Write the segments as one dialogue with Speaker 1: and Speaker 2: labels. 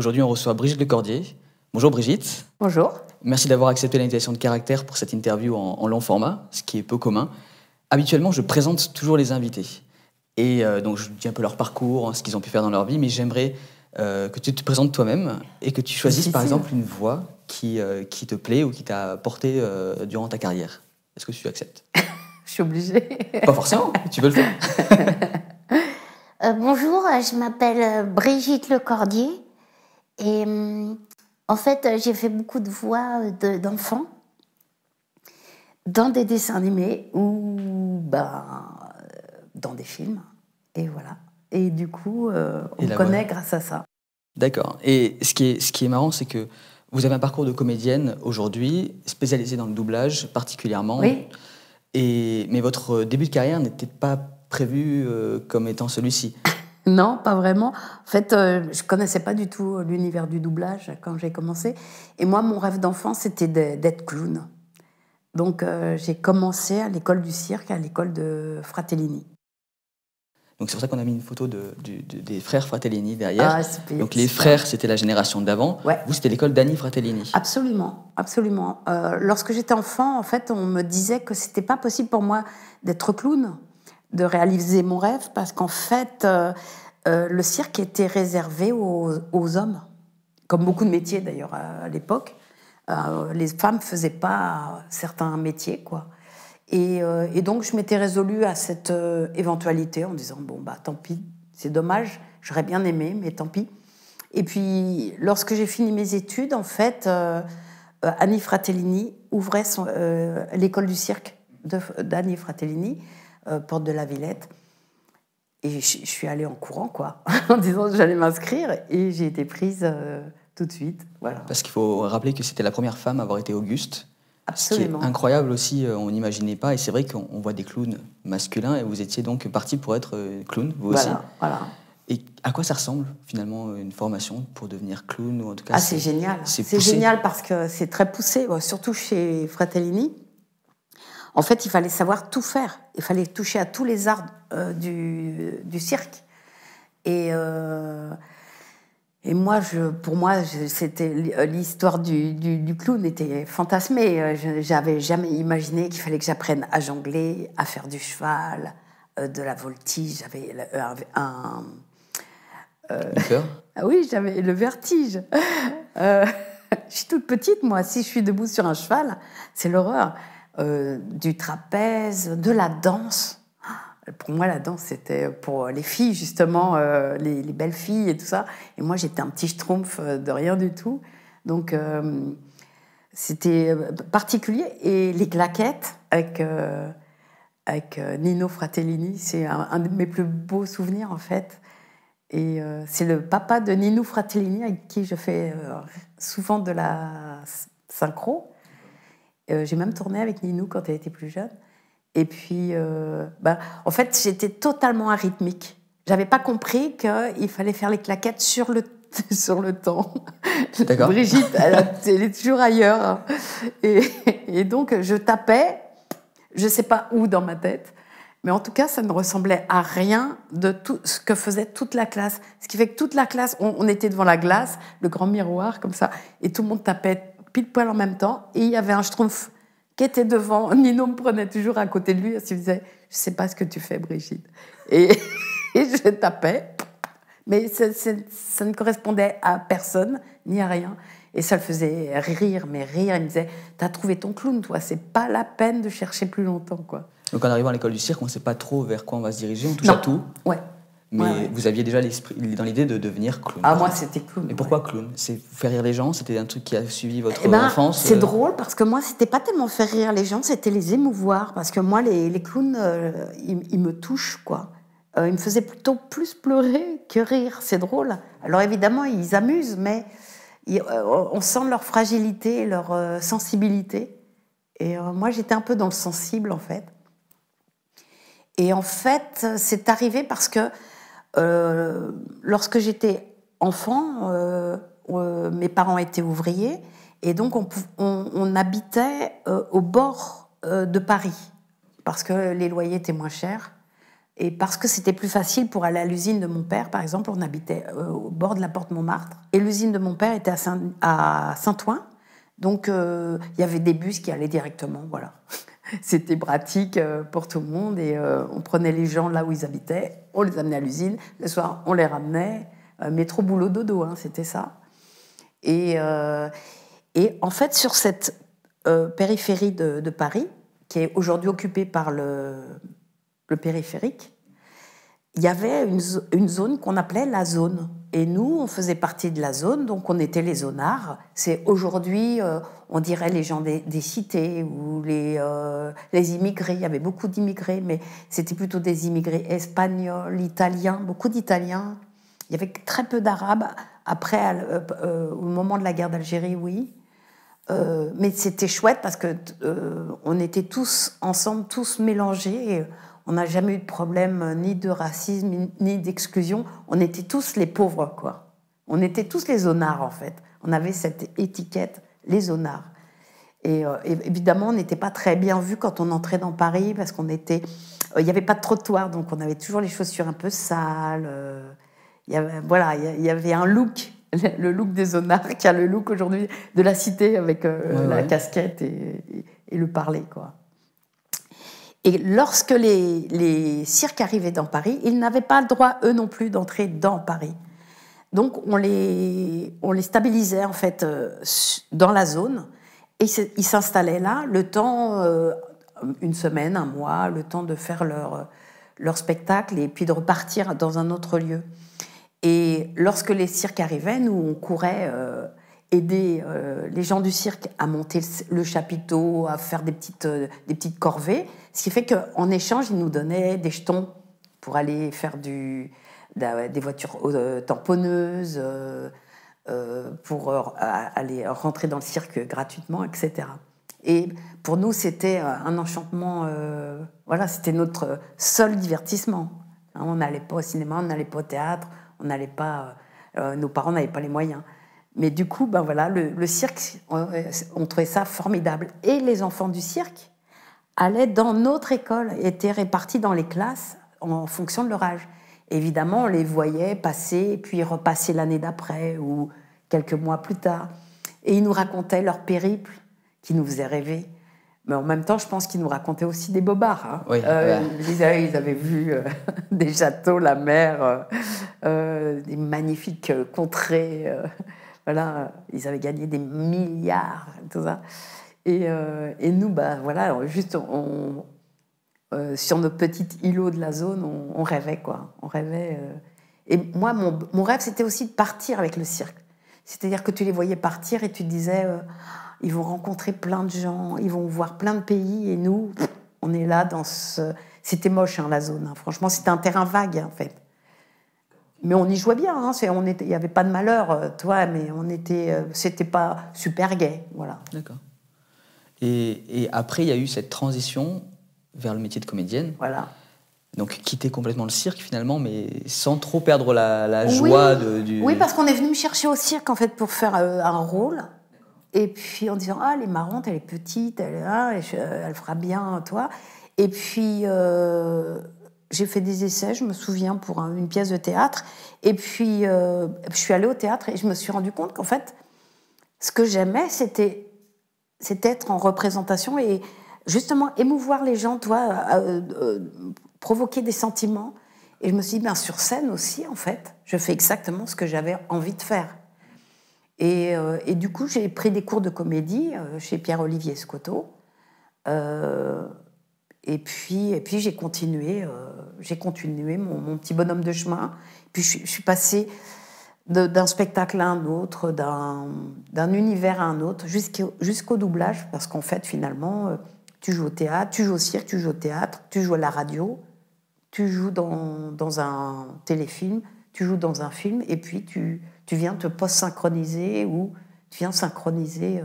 Speaker 1: Aujourd'hui, on reçoit Brigitte Lecordier. Bonjour Brigitte.
Speaker 2: Bonjour.
Speaker 1: Merci d'avoir accepté l'invitation de caractère pour cette interview en, long format, ce qui est peu commun. Habituellement, je présente toujours les invités. Et euh, donc, je dis un peu leur parcours, hein, ce qu'ils ont pu faire dans leur vie, mais j'aimerais euh, que tu te présentes toi-même et que tu choisisses par exemple une voix qui, euh, qui te plaît ou qui t'a porté durant ta carrière. Est-ce que tu acceptes?
Speaker 2: Je suis obligée.
Speaker 1: Pas forcément, tu veux le faire.
Speaker 3: bonjour, je m'appelle Brigitte Lecordier et hum, en fait, euh, j'ai fait beaucoup de voix euh, d'enfants dans des dessins animés ou ben, euh, dans des films. Et voilà. Et du coup, on me connaît grâce à ça.
Speaker 1: D'accord. Et ce qui est, ce qui est marrant, c'est que vous avez un parcours de comédienne aujourd'hui, spécialisée dans le doublage particulièrement.
Speaker 2: Oui.
Speaker 1: Et, mais votre début de carrière n'était pas prévu comme étant celui-ci.
Speaker 2: Non, pas vraiment. En fait, euh, je connaissais pas du tout l'univers du doublage quand j'ai commencé. Et moi, mon rêve d'enfant, c'était d'être clown. Donc, euh, j'ai commencé à l'école du cirque, à l'école de Fratellini.
Speaker 1: Donc c'est pour ça qu'on a mis une photo de, des frères Fratellini derrière.
Speaker 2: Ah,
Speaker 1: Donc les frères, c'était la génération d'avant. Vous, c'était l'école d'Annie Fratellini.
Speaker 2: Absolument, absolument. Euh, lorsque j'étais enfant, en fait, on me disait que c'était pas possible pour moi d'être clown de réaliser mon rêve parce qu'en fait, euh, euh, le cirque était réservé aux, hommes, comme beaucoup de métiers d'ailleurs à, l'époque. Euh, les femmes ne faisaient pas certains métiers, quoi. Et, donc, je m'étais résolue à cette éventualité en disant bon, bah tant pis, c'est dommage, j'aurais bien aimé, mais tant pis. Et puis, lorsque j'ai fini mes études, en fait, Annie Fratellini ouvrait l'école du cirque d'Annie Fratellini euh, porte de la Villette. Et je, suis allée en courant, quoi, en disant que j'allais m'inscrire. Et j'ai été prise euh, tout de suite. Voilà.
Speaker 1: Parce qu'il faut rappeler que c'était la première femme à avoir été Auguste.
Speaker 2: Absolument.
Speaker 1: Ce qui est incroyable aussi, euh, on n'imaginait pas. Et c'est vrai qu'on voit des clowns masculins. Et vous étiez donc parti pour être clown, vous
Speaker 2: aussi.
Speaker 1: Voilà. Et à quoi ça ressemble finalement une formation pour devenir clown ou en tout cas
Speaker 2: Ah, c'est génial. C'est génial parce que c'est très poussé, surtout chez Fratellini. En fait, il fallait savoir tout faire. Il fallait toucher à tous les arts euh, du, cirque. Et, euh, et moi, je, pour moi, c'était l'histoire du, clown était fantasmée. J'avais jamais imaginé qu'il fallait que j'apprenne à jongler, à faire du cheval, euh, de la voltige. J'avais un, ah oui, j'avais le vertige. je suis toute petite, moi. Si je suis debout sur un cheval, c'est l'horreur. Euh, du trapèze, de la danse. Pour moi, la danse, c'était pour les filles, justement, euh, les, belles filles et tout ça. Et moi, j'étais un petit schtroumpf de rien du tout. Donc, euh, c'était particulier. Et les claquettes avec, avec Nino Fratellini, c'est un, de mes plus beaux souvenirs, en fait. Et c'est le papa de Nino Fratellini avec qui je fais souvent de la synchro. Euh, j'ai même tourné avec Ninou quand elle était plus jeune. Et puis, euh, bah, en fait, j'étais totalement arythmique. J'avais pas compris qu'il fallait faire les claquettes sur le, sur le temps. Brigitte, elle, est toujours ailleurs. Et, et, donc, je tapais, je sais pas où dans ma tête, mais en tout cas, ça ne ressemblait à rien de tout ce que faisait toute la classe. Ce qui fait que toute la classe, on, on était devant la glace, le grand miroir comme ça, et tout le monde tapait pile poil en même temps. Et il y avait un schtroumpf qui était devant. Nino me prenait toujours à côté de lui et se disait Je sais pas ce que tu fais, Brigitte. Et, je tapais. Mais ça, ne correspondait à personne, ni à rien. Et ça le faisait rire, mais rire. Il me disait T'as trouvé ton clown, toi, c'est pas la peine de chercher plus longtemps, quoi.
Speaker 1: Donc en arrivant à l'école du cirque, on ne sait pas trop vers quoi on va se diriger, on touche à tout.
Speaker 2: Ouais.
Speaker 1: Mais vous aviez déjà dans l'idée de devenir clown.
Speaker 2: Ah, moi, c'était clown.
Speaker 1: Et pourquoi clown? C'est faire rire les gens? C'était un truc qui a suivi votre
Speaker 2: eh ben,
Speaker 1: enfance
Speaker 2: C'est euh? drôle parce que moi, c'était pas tellement faire rire les gens, c'était les émouvoir. Parce que moi, les, les clowns, euh, ils, me touchent, quoi. Euh, ils me faisaient plutôt plus pleurer que rire. C'est drôle. Alors évidemment, ils amusent, mais on sent leur fragilité, leur sensibilité. Et moi, j'étais un peu dans le sensible, en fait. Et en fait, c'est arrivé parce que euh, lorsque j'étais enfant, euh, euh, mes parents étaient ouvriers et donc on, habitait au bord de Paris parce que les loyers étaient moins chers Et parce que c'était plus facile pour aller à l'usine de mon père, par exemple, on habitait au bord de la porte Montmartre. Et l'usine de mon père était à Saint- à Saint-Ouen. Donc, euh, il y avait des bus qui allaient directement, voilà. C'était pratique euh, pour tout le monde. Et euh, on prenait les gens là où ils habitaient, on les amenait à l'usine. Le soir, on les ramenait. Euh, métro, boulot, dodo, hein, c'était ça. Et, et en fait, sur cette périphérie de, Paris, qui est aujourd'hui occupée par le périphérique, il y avait une, zo- une zone qu'on appelait la zone. Et nous, on faisait partie de la zone, donc on était les zonards. C'est aujourd'hui, euh, on dirait les gens des, cités ou les, euh, les immigrés. Il y avait beaucoup d'immigrés, mais c'était plutôt des immigrés espagnols, italiens, beaucoup d'Italiens. Il y avait très peu d'Arabes. Après, euh, au moment de la guerre d'Algérie, oui. Mais c'était chouette parce que on était tous ensemble, tous mélangés. On n'a jamais eu de problème euh, ni de racisme ni- d'exclusion. On était tous les pauvres, quoi. On était tous les zonards, en fait. On avait cette étiquette, les zonards. Et, euh, évidemment, on n'était pas très bien vus quand on entrait dans Paris parce qu'on était. euh, Il n'y avait pas de trottoir, donc on avait toujours les chaussures un peu sales. euh, il y avait, voilà, il y avait un look, le look des zonards, qui a le look aujourd'hui de la cité avec
Speaker 1: Ouais,
Speaker 2: la
Speaker 1: ouais.
Speaker 2: casquette et, et- et le parler, quoi. Et lorsque les, cirques arrivaient dans Paris, ils n'avaient pas le droit, eux non plus, d'entrer dans Paris. Donc on les, on les stabilisait en fait euh, dans la zone et ils s'installaient là le temps, euh, une semaine, un mois, le temps de faire leur, leur spectacle et puis de repartir dans un autre lieu. Et lorsque les cirques arrivaient, nous, on courait euh, aider les gens du cirque à monter le, chapiteau, à faire des petites, des petites corvées. Ce qui fait qu'en échange, ils nous donnaient des jetons pour aller faire du, des voitures euh, tamponneuses, euh, euh, pour aller rentrer dans le cirque gratuitement, etc. Et pour nous, c'était un enchantement. voilà, c'était notre seul divertissement. Hein, on n'allait pas au cinéma, on n'allait pas au théâtre, on n'allait pas. nos parents n'avaient pas les moyens. Mais du coup, ben voilà, le, cirque, on trouvait ça formidable. Et les enfants du cirque allaient dans notre école, étaient répartis dans les classes en fonction de leur âge. Évidemment, on les voyait passer, puis repasser l'année d'après ou quelques mois plus tard. Et ils nous racontaient leur périple qui nous faisait rêver. Mais en même temps, je pense qu'ils nous racontaient aussi des bobards. hein.
Speaker 1: Oui,
Speaker 2: Euh,
Speaker 1: ouais.
Speaker 2: ils, disaient, ils avaient vu euh, des châteaux, la mer, euh, des magnifiques contrées. voilà, ils avaient gagné des milliards, tout ça. Et, euh, et nous, bah, voilà, juste on, euh, sur notre petit îlot de la zone, on, rêvait, quoi. On rêvait. euh. Et moi, mon, rêve, c'était aussi de partir avec le cirque. C'est-à-dire que tu les voyais partir et tu te disais, ils vont rencontrer plein de gens, ils vont voir plein de pays, et nous, on est là dans ce. C'était moche, hein, la zone. hein. Franchement, c'était un terrain vague, en fait. Mais on y jouait bien. hein. Il n'y avait pas de malheur, toi, mais on était. C'était pas super gay, voilà.
Speaker 1: D'accord. Et, et après, il y a eu cette transition vers le métier de comédienne.
Speaker 2: Voilà.
Speaker 1: Donc quitter complètement le cirque finalement, mais sans trop perdre la, la joie
Speaker 2: oui.
Speaker 1: de, du...
Speaker 2: Oui, parce qu'on est venu me chercher au cirque en fait pour faire euh, un rôle. Et puis en disant ah elle est marrante, elle est petite, elle, elle fera bien toi. Et puis euh, j'ai fait des essais, je me souviens pour un- une pièce de théâtre. Et puis euh, je suis allée au théâtre et je me suis rendu compte qu'en fait ce que j'aimais c'était c'était être en représentation et justement émouvoir les gens, toi, euh, euh, provoquer des sentiments. Et je me suis dit, bien sur scène aussi, en fait, je fais exactement ce que j'avais envie de faire. Et, euh, du coup, j'ai pris des cours de comédie chez Pierre-Olivier Scotto. Et puis, et puis j'ai continué, j'ai continué mon, petit bonhomme de chemin. Puis je, suis- je suis passée d'un spectacle à un autre, d'un univers à un autre, jusqu'au doublage, parce qu'en fait, finalement, euh, tu joues au théâtre, tu joues au cirque, tu joues au théâtre, tu joues à la radio, tu joues dans, dans un téléfilm, tu joues dans un film, et puis tu, tu viens te post-synchroniser ou tu viens synchroniser. euh,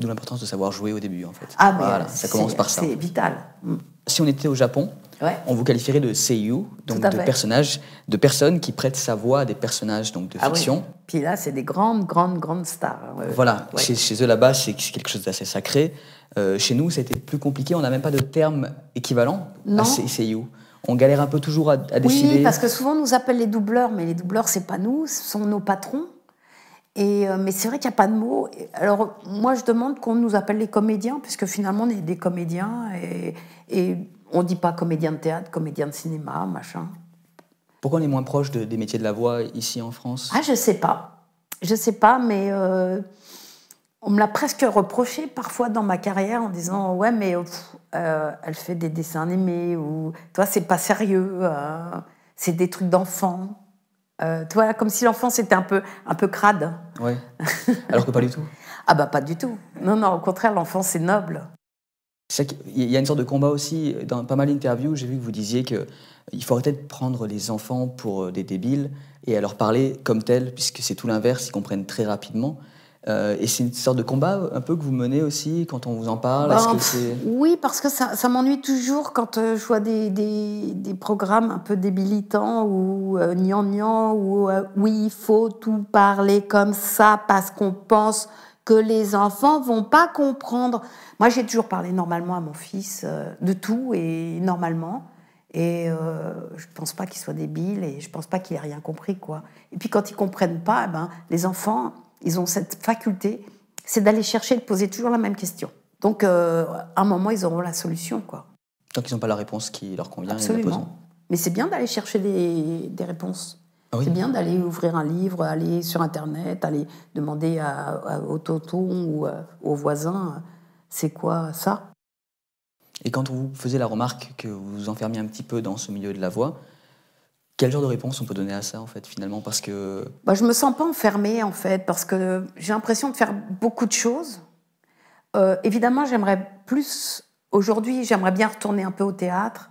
Speaker 1: D'où l'importance de savoir jouer au début en fait.
Speaker 2: Ah,
Speaker 1: Voilà, ça commence par ça.
Speaker 2: C'est vital. Mm.
Speaker 1: Si on était au Japon,
Speaker 2: Ouais.
Speaker 1: on vous qualifierait de seiyuu, donc
Speaker 2: à
Speaker 1: de personnages, de personnes qui prêtent sa voix à des personnages donc de
Speaker 2: Ah oui.
Speaker 1: fiction.
Speaker 2: Puis là, c'est des grandes, grandes, grandes stars. hein.
Speaker 1: Voilà,
Speaker 2: Ouais.
Speaker 1: chez, chez eux là-bas, c'est quelque chose d'assez sacré. Euh, chez nous, c'était plus compliqué. On n'a même pas de terme équivalent
Speaker 2: Non.
Speaker 1: à se- seiyuu. on galère un peu toujours à, décider.
Speaker 2: Oui, parce que souvent on nous appelle les doubleurs, mais les doubleurs, c'est pas nous, ce sont nos patrons. Et, euh, mais c'est vrai qu'il n'y a pas de mots. Alors moi, je demande qu'on nous appelle les comédiens, puisque finalement on est des comédiens et, et on ne dit pas comédien de théâtre, comédien de cinéma, machin.
Speaker 1: Pourquoi on est moins proche des métiers de la voix ici en France?
Speaker 2: Ah, je sais pas. Je sais pas, mais euh, on me l'a presque reproché parfois dans ma carrière en disant ouais, mais euh, elle fait des dessins animés ou toi c'est pas sérieux, c'est des trucs d'enfants. Euh, toi, comme si l'enfance était un peu, un peu crade.
Speaker 1: Ouais. Alors que pas du tout.
Speaker 2: ah bah pas du tout. Non, non, au contraire, l'enfance est noble.
Speaker 1: Il y a une sorte de combat aussi. Dans pas mal d'interviews, j'ai vu que vous disiez qu'il faut arrêter de prendre les enfants pour euh, des débiles et à leur parler comme tels, puisque c'est tout l'inverse, ils comprennent très rapidement. Euh, et c'est une sorte de combat un peu que vous menez aussi quand on vous en parle
Speaker 2: bah, Oui, parce que ça, ça m'ennuie toujours quand euh, je vois des, des, des, programmes un peu débilitants ou euh, gnangnan ou euh, oui, il faut tout parler comme ça parce qu'on pense que les enfants vont pas comprendre. Moi, j'ai toujours parlé normalement à mon fils de tout et normalement. Et je pense pas qu'il soit débile et je pense pas qu'il ait rien compris. quoi. Et puis quand ils comprennent pas, eh ben, les enfants ils ont cette faculté, c'est d'aller chercher, de poser toujours la même question. Donc, euh, à un moment, ils auront la solution, quoi.
Speaker 1: Tant qu'ils n'ont pas la réponse qui leur convient,
Speaker 2: Absolument. Mais c'est bien d'aller chercher des, réponses. Ah c'est bien d'aller ouvrir un livre, aller sur Internet, aller demander à, au tonton ou euh, aux voisins, c'est quoi ça?
Speaker 1: Et quand vous faisiez la remarque que vous vous enfermiez un petit peu dans ce milieu de la voix, quel genre de réponse on peut donner à ça, en fait, finalement? Parce que.
Speaker 2: Bah, je me sens pas enfermée, en fait, parce que j'ai l'impression de faire beaucoup de choses. Euh, évidemment, j'aimerais plus. Aujourd'hui, j'aimerais bien retourner un peu au théâtre.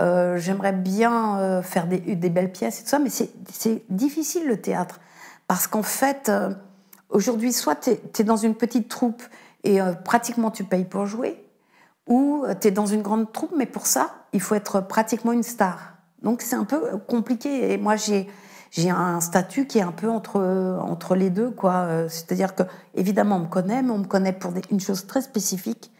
Speaker 2: Euh, j'aimerais bien euh, faire des, belles pièces et tout ça, mais c'est difficile le théâtre. Parce qu'en fait, aujourd'hui, soit tu es, dans une petite troupe et pratiquement tu payes pour jouer, ou tu es dans une grande troupe, mais pour ça, il faut être pratiquement une star. Donc c'est un peu compliqué. Et moi, j'ai un statut qui est un peu entre, les deux, quoi. C'est-à-dire que, évidemment, on me connaît, mais on me connaît pour une chose très spécifique.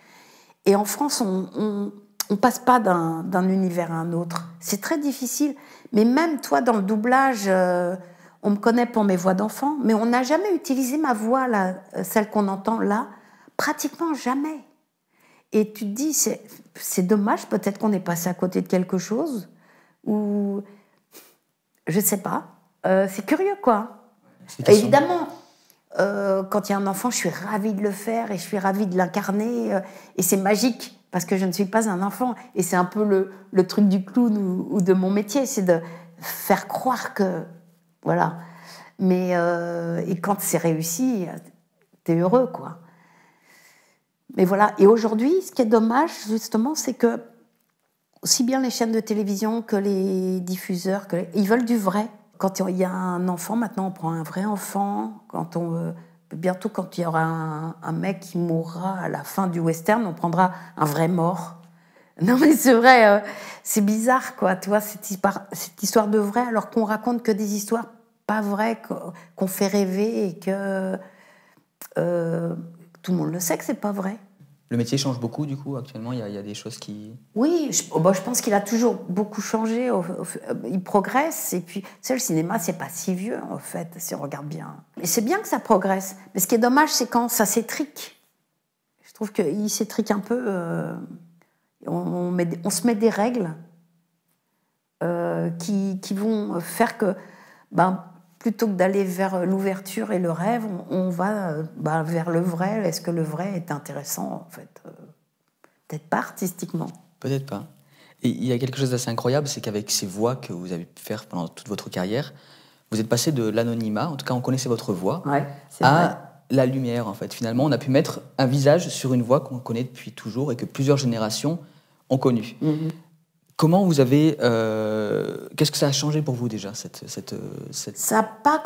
Speaker 2: Et en France, on, passe pas d'un univers à un autre. C'est très difficile. Mais même toi, dans le doublage, euh, on me connaît pour mes voix d'enfant, mais on n'a jamais utilisé ma voix, là, celle qu'on entend là, pratiquement jamais. Et tu te dis, c'est dommage, peut-être qu'on est passé à côté de quelque chose ou je sais pas. Euh, c'est curieux, quoi. Évidemment, euh, quand il y a un enfant, je suis ravie de le faire et je suis ravie de l'incarner. Euh, et c'est magique parce que je ne suis pas un enfant. Et c'est un peu le, truc du clown ou, de mon métier, c'est de faire croire que. Voilà. Mais et quand c'est réussi, t'es heureux, quoi. Mais voilà. Et aujourd'hui, ce qui est dommage, justement, c'est que aussi bien les chaînes de télévision que les diffuseurs, ils veulent du vrai. Quand il y a un enfant, maintenant on prend un vrai enfant. Quand on, euh, bientôt, quand il y aura un, mec qui mourra à la fin du western, on prendra un vrai mort. Non mais c'est vrai, euh, c'est bizarre quoi, tu vois, cette histoire, de vrai, alors qu'on raconte que des histoires pas vraies, qu'on fait rêver et que euh, tout le monde le sait que c'est pas vrai.
Speaker 1: Le métier change beaucoup, du coup, actuellement, il y, a, des choses qui...
Speaker 2: Oui, je, oh, je pense qu'il a toujours beaucoup changé, il progresse, et puis, c'est le cinéma, c'est pas si vieux, en fait, si on regarde bien. Et c'est bien que ça progresse, mais ce qui est dommage, c'est quand ça s'étrique. Je trouve qu'il s'étrique un peu, euh, on, on, se met des règles euh, qui, qui, vont faire que, ben, plutôt que d'aller vers l'ouverture et le rêve, on, va euh, bah, vers le vrai. Est-ce que le vrai est intéressant, en fait euh, Peut-être pas artistiquement?
Speaker 1: Peut-être pas. Et il y a quelque chose d'assez incroyable, c'est qu'avec ces voix que vous avez pu faire pendant toute votre carrière, vous êtes passé de l'anonymat, en tout cas on connaissait votre voix, à la lumière, en fait. Finalement, on a pu mettre un visage sur une voix qu'on connaît depuis toujours et que plusieurs générations ont connue. Mm-hmm. Comment vous avez. Euh, qu'est-ce que ça a changé pour vous déjà cette,
Speaker 2: Ça n'a pas,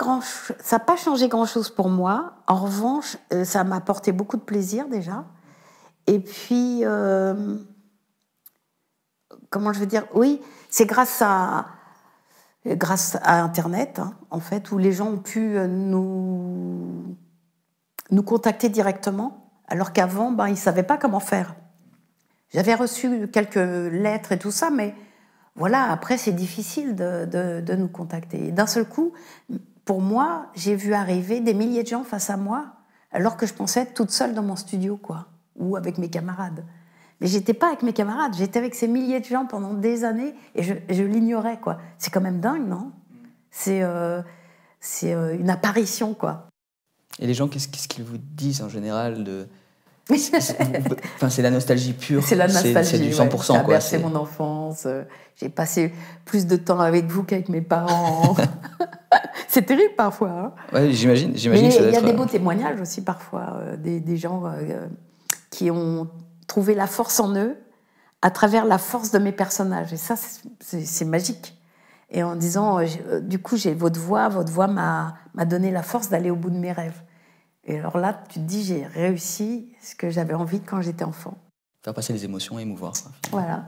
Speaker 2: ça pas changé grand-chose pour moi. En revanche, euh, ça m'a apporté beaucoup de plaisir déjà. Et puis, euh, comment je veux dire? Oui, c'est grâce à, grâce à Internet, hein, en fait, où les gens ont pu nous, nous contacter directement, alors qu'avant, ben, ils ne savaient pas comment faire. J'avais reçu quelques lettres et tout ça, mais voilà, après, c'est difficile de, nous contacter. D'un seul coup, pour moi, j'ai vu arriver des milliers de gens face à moi, alors que je pensais être toute seule dans mon studio, quoi, ou avec mes camarades. Mais j'étais pas avec mes camarades, j'étais avec ces milliers de gens pendant des années et je, l'ignorais, quoi. C'est quand même dingue, non? C'est euh, euh, une apparition, quoi.
Speaker 1: Et les gens, qu'est-ce qu'ils vous disent en général. Enfin, c'est la nostalgie pure.
Speaker 2: C'est la nostalgie.
Speaker 1: C'est du 100%.
Speaker 2: ouais.
Speaker 1: Quoi. C'est-
Speaker 2: mon enfance. euh, J'ai passé plus de temps avec vous qu'avec mes parents. c'est terrible parfois. hein.
Speaker 1: Ouais, j'imagine.
Speaker 2: Mais
Speaker 1: J'imagine
Speaker 2: il y a
Speaker 1: être,
Speaker 2: des
Speaker 1: euh,
Speaker 2: beaux témoignages aussi parfois, euh, des, des gens euh, qui ont trouvé la force en eux à travers la force de mes personnages. Et ça, c'est- magique. Et en disant, euh, du coup, j'ai votre voix, votre voix m'a donné la force d'aller au bout de mes rêves. Et alors là, tu te dis, j'ai réussi ce que j'avais envie quand j'étais enfant.
Speaker 1: Faire passer les émotions et émouvoir.
Speaker 2: Voilà.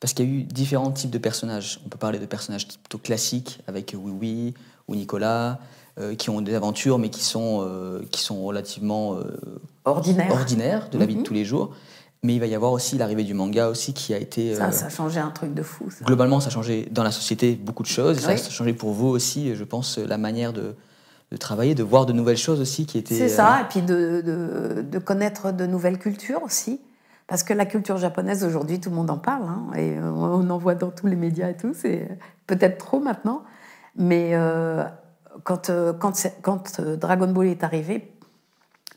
Speaker 1: Parce qu'il y a eu différents types de personnages. On peut parler de personnages plutôt classiques avec Oui Oui ou Nicolas, euh, qui ont des aventures mais qui sont, euh, qui sont relativement euh,
Speaker 2: Ordinaire.
Speaker 1: ordinaires de la vie de
Speaker 2: Mhm.
Speaker 1: tous les jours. Mais il va y avoir aussi l'arrivée du manga aussi qui a été...
Speaker 2: Ça, ça a changé un truc de fou. Ça.
Speaker 1: Globalement, ça a changé dans la société beaucoup de choses. Ça a changé pour vous aussi, je pense, la manière de, de travailler, de voir de nouvelles choses aussi qui étaient...
Speaker 2: C'est
Speaker 1: euh,
Speaker 2: ça, et puis de, de, de connaître de nouvelles cultures aussi. Parce que la culture japonaise, aujourd'hui, tout le monde en parle, hein, et on en voit dans tous les médias et tout, c'est peut-être trop maintenant. Mais euh, quand, euh, quand, quand euh, Dragon Ball est arrivé,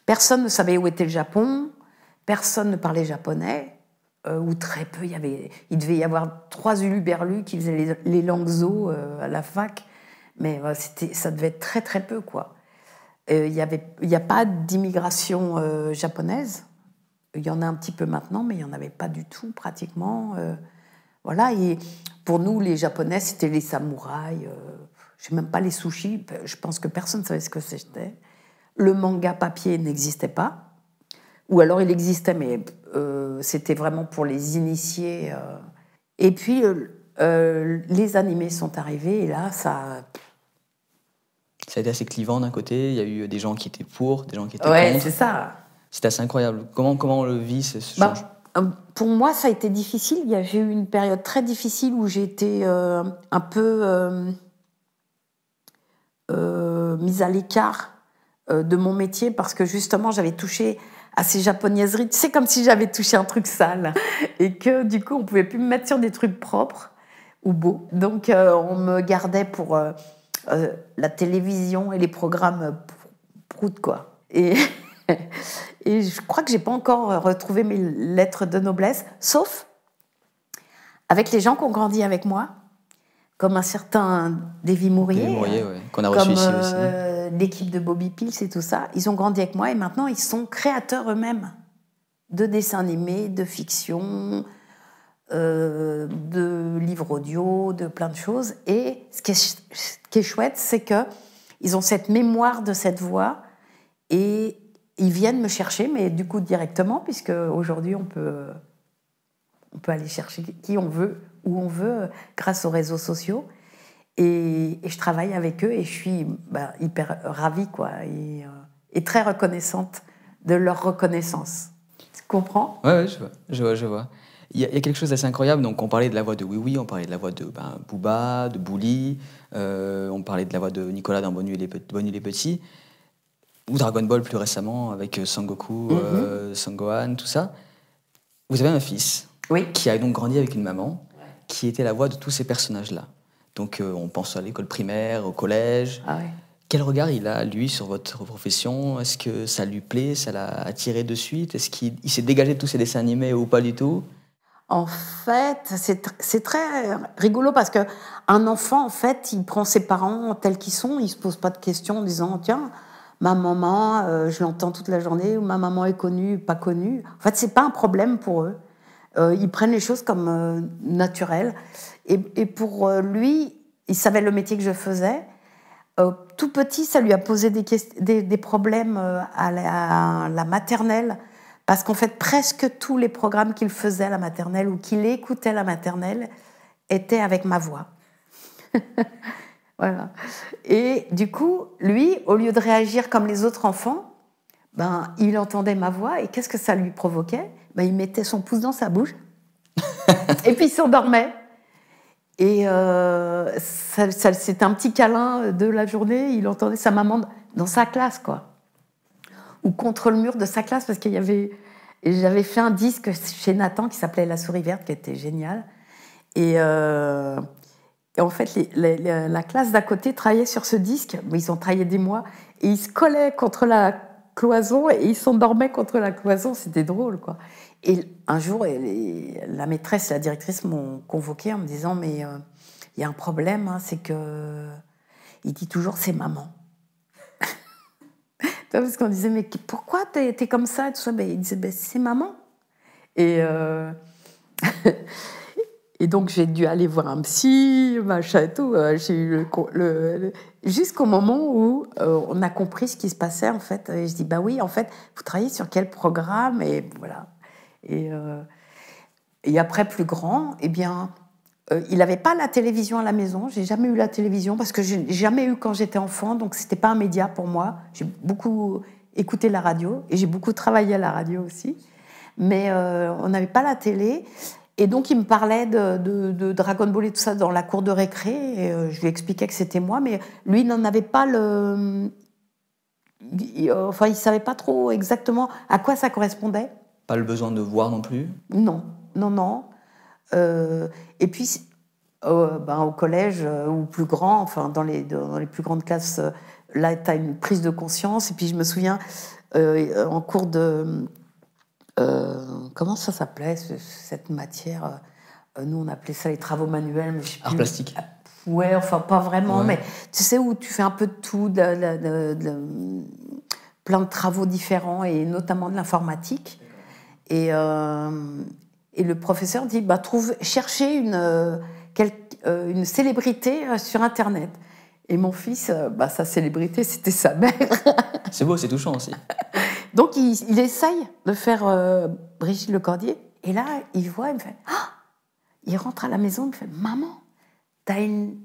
Speaker 2: personne ne savait où était le Japon, personne ne parlait japonais, euh, ou très peu. Il, y avait, il devait y avoir trois uluberlus qui faisaient les, les langues zo euh, à la fac, mais euh, c'était, ça devait être très très peu, quoi. Euh, Il n'y a pas d'immigration euh, japonaise. Il y en a un petit peu maintenant, mais il n'y en avait pas du tout, pratiquement. voilà, et pour nous, les Japonais, c'était les samouraïs. euh, je sais même pas les sushis. Je pense que personne ne savait ce que c'était. Le manga papier n'existait pas. Ou alors il existait, mais c'était vraiment pour les initiés. Et puis, les animés sont arrivés, et là, ça.
Speaker 1: Ça a été assez clivant d'un côté. Il y a eu des gens qui étaient pour, des gens qui étaient
Speaker 2: Ouais,
Speaker 1: contre.
Speaker 2: c'est ça.
Speaker 1: C'était assez incroyable. Comment, comment on le vit, ce, ce
Speaker 2: Bah,
Speaker 1: change
Speaker 2: euh, pour moi, ça a été difficile. Il y a- J'ai eu une période très difficile où j'ai été euh, un peu euh, euh, mise à l'écart de mon métier parce que justement, j'avais touché à ces japonaiseries. C'est comme si j'avais touché un truc sale et que du coup, on pouvait plus me mettre sur des trucs propres ou beaux. Donc, on me gardait pour euh, euh, la télévision et les programmes euh, prout, quoi. Et Et je crois que j'ai pas encore retrouvé mes lettres de noblesse, sauf avec les gens qui ont grandi avec moi, comme un certain Davy Mourier,
Speaker 1: ouais, qu'on a reçu
Speaker 2: comme
Speaker 1: ici aussi.
Speaker 2: euh, l'équipe de Bobby Pills et tout ça. Ils ont grandi avec moi et maintenant ils sont créateurs eux-mêmes de dessins animés, de fiction, euh, de livres audio, de plein de choses. Et ce qui est, chouette, c'est que ils ont cette mémoire de cette voix et ils viennent me chercher, mais du coup directement, puisque aujourd'hui on peut, on peut aller chercher qui on veut, où on veut, euh, grâce aux réseaux sociaux. Et, je travaille avec eux et je suis bah, hyper ravie, quoi, et, euh, et très reconnaissante de leur reconnaissance. Tu comprends?
Speaker 1: Ouais, ouais, je vois, je vois, je vois. Il y, a, il y a quelque chose d'assez incroyable. Donc, on parlait de la voix de Oui Oui, on parlait de la voix de ben, Booba, de Bouli, euh, on parlait de la voix de Nicolas dans Bonne Nuit les, Petits, ou Dragon Ball plus récemment avec euh, Sangoku, euh, Sangohan, tout ça. Vous avez un fils
Speaker 2: Oui.
Speaker 1: qui a donc grandi avec une maman qui était la voix de tous ces personnages-là. Donc, euh, on pense à l'école primaire, au collège.
Speaker 2: Ah ouais.
Speaker 1: Quel regard il a, lui, sur votre profession? Est-ce que ça lui plaît? Ça l'a attiré de suite? Est-ce qu'il il s'est dégagé de tous ces dessins animés ou pas du tout?
Speaker 2: En fait, c'est tr- c'est très rigolo parce que un enfant, en fait, il prend ses parents tels qu'ils sont, il se pose pas de questions en disant tiens, ma maman, euh, je l'entends toute la journée, ou ma maman est connue, pas connue. En fait, c'est pas un problème pour eux. Euh, ils prennent les choses comme euh, naturelles. Et, pour lui, il savait le métier que je faisais. Tout petit, ça lui a posé des, problèmes à la maternelle, parce qu'en fait, presque tous les programmes qu'il faisait à la maternelle ou qu'il écoutait à la maternelle étaient avec ma voix. voilà. Et du coup, lui, au lieu de réagir comme les autres enfants, ben, il entendait ma voix et qu'est-ce que ça lui provoquait? Ben, Il mettait son pouce dans sa bouche et puis il s'endormait. Et euh, ça, ça- c'était un petit câlin de la journée. Il entendait sa maman dans sa classe, quoi. Ou contre le mur de sa classe, parce qu'il y avait. J'avais fait un disque chez Nathan qui s'appelait La souris verte, qui était génial. Et, euh, et en fait, la classe d'à côté travaillait sur ce disque. Mais ils ont travaillé des mois. Et ils se collaient contre la cloison et ils s'endormaient contre la cloison. C'était drôle, quoi. Et un jour, la maîtresse et la directrice m'ont convoqué en me disant Mais euh, il y a un problème, hein, c'est que. Il dit toujours c'est maman. Parce qu'on disait Mais pourquoi t'es es comme ça? Et tout ça Ben, Il disait Ben, C'est maman. Et. euh, Et donc j'ai dû aller voir un psy, machin et tout. Euh, J'ai eu jusqu'au moment où euh, on a compris ce qui se passait en fait. Et je dis bah oui, en fait, vous travaillez sur quel programme? Et voilà. Et, et après plus grand, eh bien, euh, il n'avait pas la télévision à la maison. J'ai jamais eu la télévision parce que j'ai jamais eu quand j'étais enfant, donc c'était pas un média pour moi. J'ai beaucoup écouté la radio et j'ai beaucoup travaillé à la radio aussi, mais euh, on n'avait pas la télé. Et donc, il me parlait de, de- de Dragon Ball et tout ça dans la cour de récré. Et euh, je lui expliquais que c'était moi, mais lui, n'en avait pas le. il- enfin, il savait pas trop exactement à quoi ça correspondait.
Speaker 1: Pas le besoin de voir non plus?
Speaker 2: Non, non, non. Euh, et puis, ben, au collège euh, ou plus grand, enfin dans les, dans les plus grandes classes, euh, là, tu as une prise de conscience. Et puis, je me souviens, en cours de. comment ça s'appelait, ce- cette matière Nous, on appelait ça les travaux manuels. Mais
Speaker 1: Art plastique.
Speaker 2: Ouais, enfin, pas vraiment,
Speaker 1: Ouais.
Speaker 2: mais tu sais, où tu fais un peu de tout, de, de- de- de- plein de travaux différents, et notamment de l'informatique. Et, euh, et le professeur dit bah, trouve, cherchez une, euh, quel- euh, une célébrité euh, sur Internet. Et mon fils, bah, sa célébrité, c'était sa mère.
Speaker 1: C'est beau, c'est touchant aussi.
Speaker 2: Donc il, il essaye de faire euh, Brigitte Lecordier. Et là, il voit, il me fait Ah Il rentre à la maison, il me fait Maman, t'as une,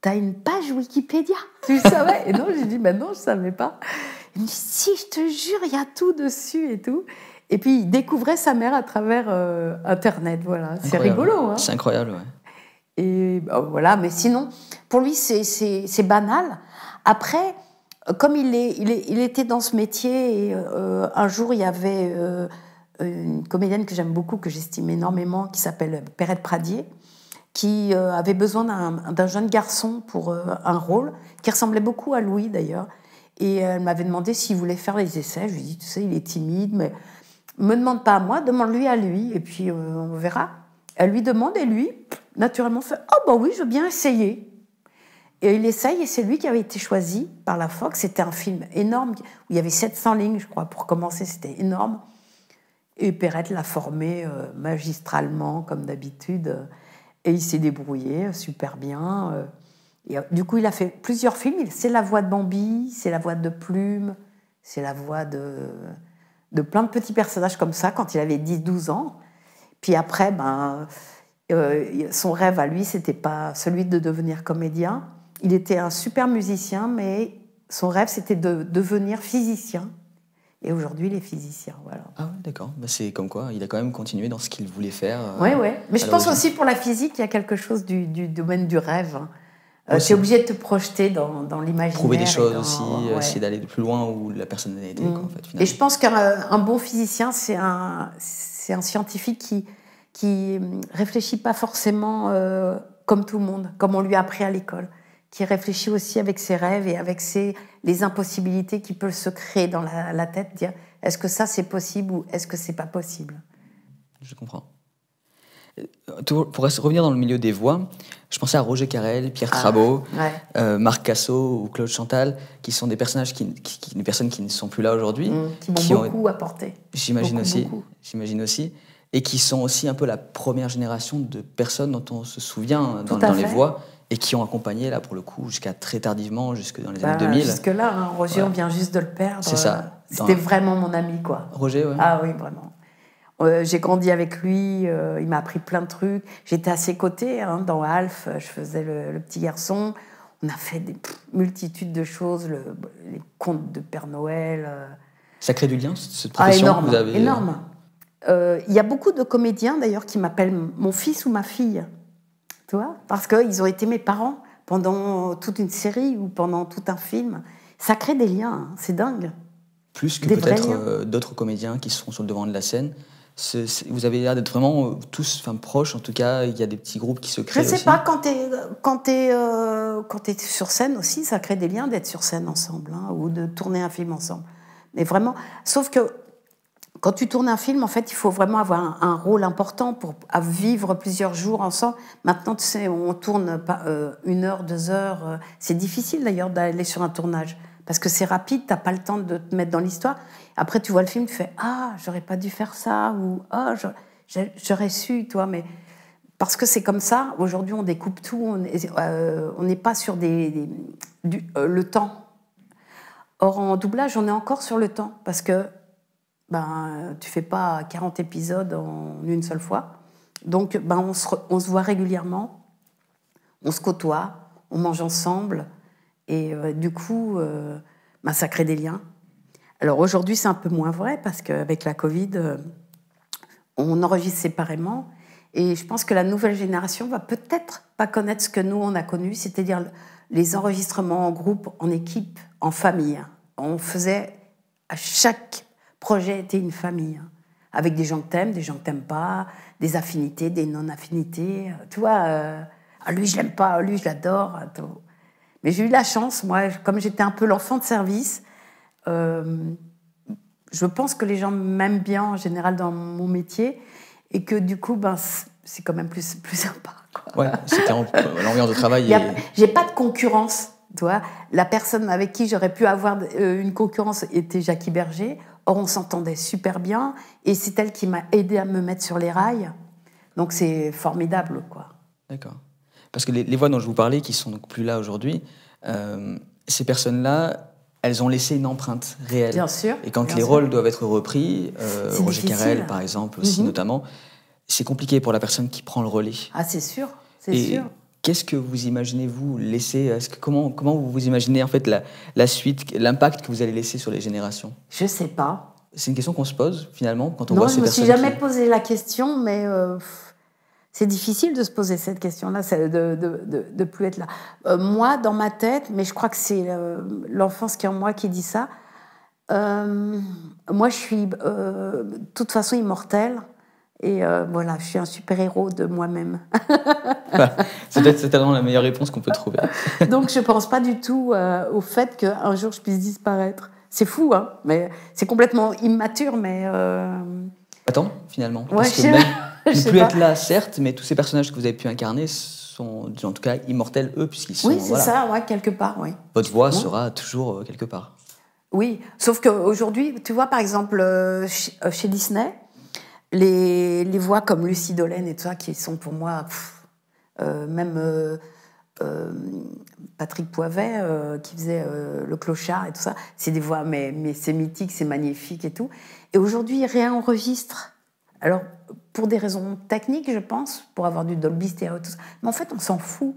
Speaker 2: t'as une page Wikipédia Tu savais? Et non, j'ai dit Ben non, je savais pas. Il me dit Si, je te jure, il y a tout dessus et tout. Et puis il découvrait sa mère à travers euh, Internet. Voilà, c'est rigolo. Hein
Speaker 1: C'est incroyable, ouais.
Speaker 2: et bah, voilà, mais sinon, pour lui, c'est- banal. Après, comme il, est, il, est- il était dans ce métier, et euh, un jour, il y avait euh, une comédienne que j'aime beaucoup, que j'estime énormément, qui s'appelle Perrette Pradier, qui avait besoin d'un jeune garçon pour un rôle, qui ressemblait beaucoup à Louis d'ailleurs. Et elle m'avait demandé s'il voulait faire les essais. Je lui ai dit, tu sais, il est timide, mais me demande pas à moi, demande-lui à lui, et puis euh, on verra. Elle lui demande, et lui, naturellement, fait Oh, bah oui, je veux bien essayer. Et il essaye, et c'est lui qui avait été choisi par la Fox. C'était un film énorme, où il y avait 700 lignes, je crois, pour commencer, c'était énorme. Et Perrette l'a formé euh, magistralement, comme d'habitude, et il s'est débrouillé euh, super bien. Et, du coup, il a fait plusieurs films. Il- C'est la voix de Bambi, c'est la voix de Plume, c'est la voix de, de plein de petits personnages comme ça quand il avait 10-12 ans. Puis après, ben, euh, son rêve à lui, c'était pas celui de devenir comédien. Il était un super musicien, mais son rêve, c'était de devenir physicien. Et aujourd'hui, il est physicien. Voilà.
Speaker 1: Ah ouais, d'accord. Bah, c'est comme quoi, il a quand même continué dans ce qu'il voulait faire. euh,
Speaker 2: Oui, oui. Mais je pense aussi pour la physique, il y a quelque chose du, du domaine du rêve. hein. Euh, tu es obligé de te projeter dans, dans l'imaginaire.
Speaker 1: Prouver des choses
Speaker 2: dans-
Speaker 1: aussi,
Speaker 2: ouais.
Speaker 1: euh, essayer d'aller plus loin où la personne a été, quoi, en fait,
Speaker 2: Et je pense qu'un un bon physicien, c'est un, c'est un scientifique qui qui réfléchit pas forcément euh, comme tout le monde, comme on lui a appris à l'école, qui réfléchit aussi avec ses rêves et avec ses, les impossibilités qui peuvent se créer dans la, la tête, dire est-ce que ça c'est possible ou est-ce que c'est pas possible?
Speaker 1: Je comprends. Pour revenir dans le milieu des voix, je pensais à Roger Carrel, Pierre
Speaker 2: Ah, ouais.
Speaker 1: euh, Marc Cassot ou Claude Chantal, qui sont des personnages qui, qui- qui- des personnes qui ne sont plus là aujourd'hui.
Speaker 2: Hum, qui m'ont
Speaker 1: ont-
Speaker 2: beaucoup apporté.
Speaker 1: J'imagine aussi. J'imagine aussi. Et qui sont aussi un peu la première génération de personnes dont on se souvient dans, les voix et qui ont accompagné, là, pour le coup, jusqu'à très tardivement, jusque dans les
Speaker 2: Bah,
Speaker 1: années 2000.
Speaker 2: Jusque-là, hein, Roger,
Speaker 1: Ouais.
Speaker 2: on vient juste de le perdre.
Speaker 1: C'est ça.
Speaker 2: Euh, C'était
Speaker 1: Dans-
Speaker 2: vraiment mon ami, quoi.
Speaker 1: Roger, ouais.
Speaker 2: Ah oui, vraiment. Euh, j'ai grandi avec lui, euh, il m'a appris plein de trucs. J'étais à ses côtés, hein, dans Alf, euh, je faisais le, le petit garçon. On a fait des multitudes de choses, le- les contes de Père Noël. euh.
Speaker 1: Ça crée du lien, cette
Speaker 2: Ah,
Speaker 1: profession
Speaker 2: énorme,
Speaker 1: que vous avez
Speaker 2: énorme. Il y a beaucoup de comédiens, d'ailleurs, qui m'appellent mon fils ou ma fille. tu vois, parce qu'ils ont été mes parents pendant toute une série ou pendant tout un film. Ça crée des liens, hein, c'est dingue.
Speaker 1: Plus que peut-être d'autres comédiens qui seront sur le devant de la scène. Vous avez l'air d'être vraiment euh, tous enfin, proches, en tout cas, il y a des petits groupes qui se
Speaker 2: Je
Speaker 1: créent.
Speaker 2: sais
Speaker 1: aussi.
Speaker 2: pas, quand tu es, quand t'es, euh, quand t'es sur scène aussi, ça crée des liens d'être sur scène ensemble hein, ou de tourner un film ensemble. Mais vraiment, sauf que quand tu tournes un film, en fait, il faut vraiment avoir un, un rôle important pour à vivre plusieurs jours ensemble. Maintenant, tu sais, on tourne pas, euh, une heure, deux heures. euh, c'est difficile d'ailleurs d'aller sur un tournage parce que c'est rapide, t'as pas le temps de te mettre dans l'histoire. Après, tu vois le film, tu fais ah, j'aurais pas dû faire ça ou ah, j'ai- j'aurais su, toi, mais parce que c'est comme ça. Aujourd'hui, on découpe tout. On euh, n'est pas sur des, du- euh, le temps. Or, en doublage, on est encore sur le temps parce que ben, tu fais pas 40 épisodes en une seule fois. Donc, ben, on, se, voit régulièrement, on se côtoie, on mange ensemble. Et euh, du coup, ben, ça crée des liens. Alors aujourd'hui, c'est un peu moins vrai parce qu'avec la Covid, euh, on enregistre séparément. Et je pense que la nouvelle génération va peut-être pas connaître ce que nous, on a connu, c'est-à-dire les enregistrements en groupe, en équipe, en famille. On faisait, à chaque projet était une famille, avec des gens que t'aimes, des gens que t'aimes pas, des affinités, des non-affinités. Tu vois, euh, ah, lui, je l'aime pas, lui, je l'adore. Mais j'ai eu la chance, moi, comme j'étais un peu l'enfant de service, je pense que les gens m'aiment bien en général dans mon métier et que du coup, ben, c'est quand même plus, plus sympa. quoi.
Speaker 1: Ouais, c'était en- l'ambiance de travail. Est-
Speaker 2: J'ai pas de concurrence. Tu vois. La personne avec qui j'aurais pu avoir euh, une concurrence était Jackie Berger. Or, on s'entendait super bien et c'est elle qui m'a aidé à me mettre sur les rails. Donc, c'est formidable, quoi.
Speaker 1: D'accord. Parce que les, les voix dont je vous parlais, qui sont donc plus là aujourd'hui, euh, ces personnes-là, elles ont laissé une empreinte réelle.
Speaker 2: Bien sûr.
Speaker 1: Et quand les
Speaker 2: sûr.
Speaker 1: rôles doivent être repris, euh, Roger. Carrel par exemple aussi
Speaker 2: Mhm.
Speaker 1: notamment, c'est compliqué pour la personne qui prend le relais.
Speaker 2: Ah, c'est sûr. C'est sûr.
Speaker 1: qu'est-ce que vous imaginez vous laisser que, comment, comment vous vous imaginez en fait la, la suite, l'impact que vous allez laisser sur les générations?
Speaker 2: Je sais pas.
Speaker 1: C'est une question qu'on se pose finalement quand on
Speaker 2: non,
Speaker 1: voit
Speaker 2: je
Speaker 1: ces
Speaker 2: me suis
Speaker 1: personnes.
Speaker 2: jamais
Speaker 1: qui-
Speaker 2: posé la question, mais euh, c'est difficile de se poser cette question-là, de, de, de, de plus être là. Euh, moi, dans ma tête, mais je crois que c'est euh, l'enfance qui est en moi qui dit ça. euh, moi, je suis de toute façon immortelle. Et voilà, je suis un super-héros de moi-même.
Speaker 1: C'est peut-être certainement la meilleure réponse qu'on peut trouver.
Speaker 2: Donc, je pense pas du tout au fait qu'un jour je puisse disparaître. C'est fou, hein, mais c'est complètement immature, mais.
Speaker 1: Attends, finalement.
Speaker 2: Ouais,
Speaker 1: Parce que même ne plus
Speaker 2: pas.
Speaker 1: être là, certes, mais tous ces personnages que vous avez pu incarner sont en tout cas immortels eux, puisqu'ils sont.
Speaker 2: Oui, c'est
Speaker 1: voilà.
Speaker 2: ça, ouais, quelque part, oui.
Speaker 1: Votre voix sera toujours euh, quelque part.
Speaker 2: Oui, sauf qu'aujourd'hui, tu vois, par exemple, euh, chez, euh, chez Disney, les, les voix comme Lucie Dolène et tout ça, qui sont pour moi, pff, euh, même euh, euh, Patrick Poivet, qui faisait Le Clochard et tout ça, c'est des voix, mais, mais c'est mythique, c'est magnifique et tout. Et aujourd'hui, ils réenregistrent. Alors, pour des raisons techniques, je pense, pour avoir du Dolby Stereo, tout ça. Mais en fait, on s'en fout.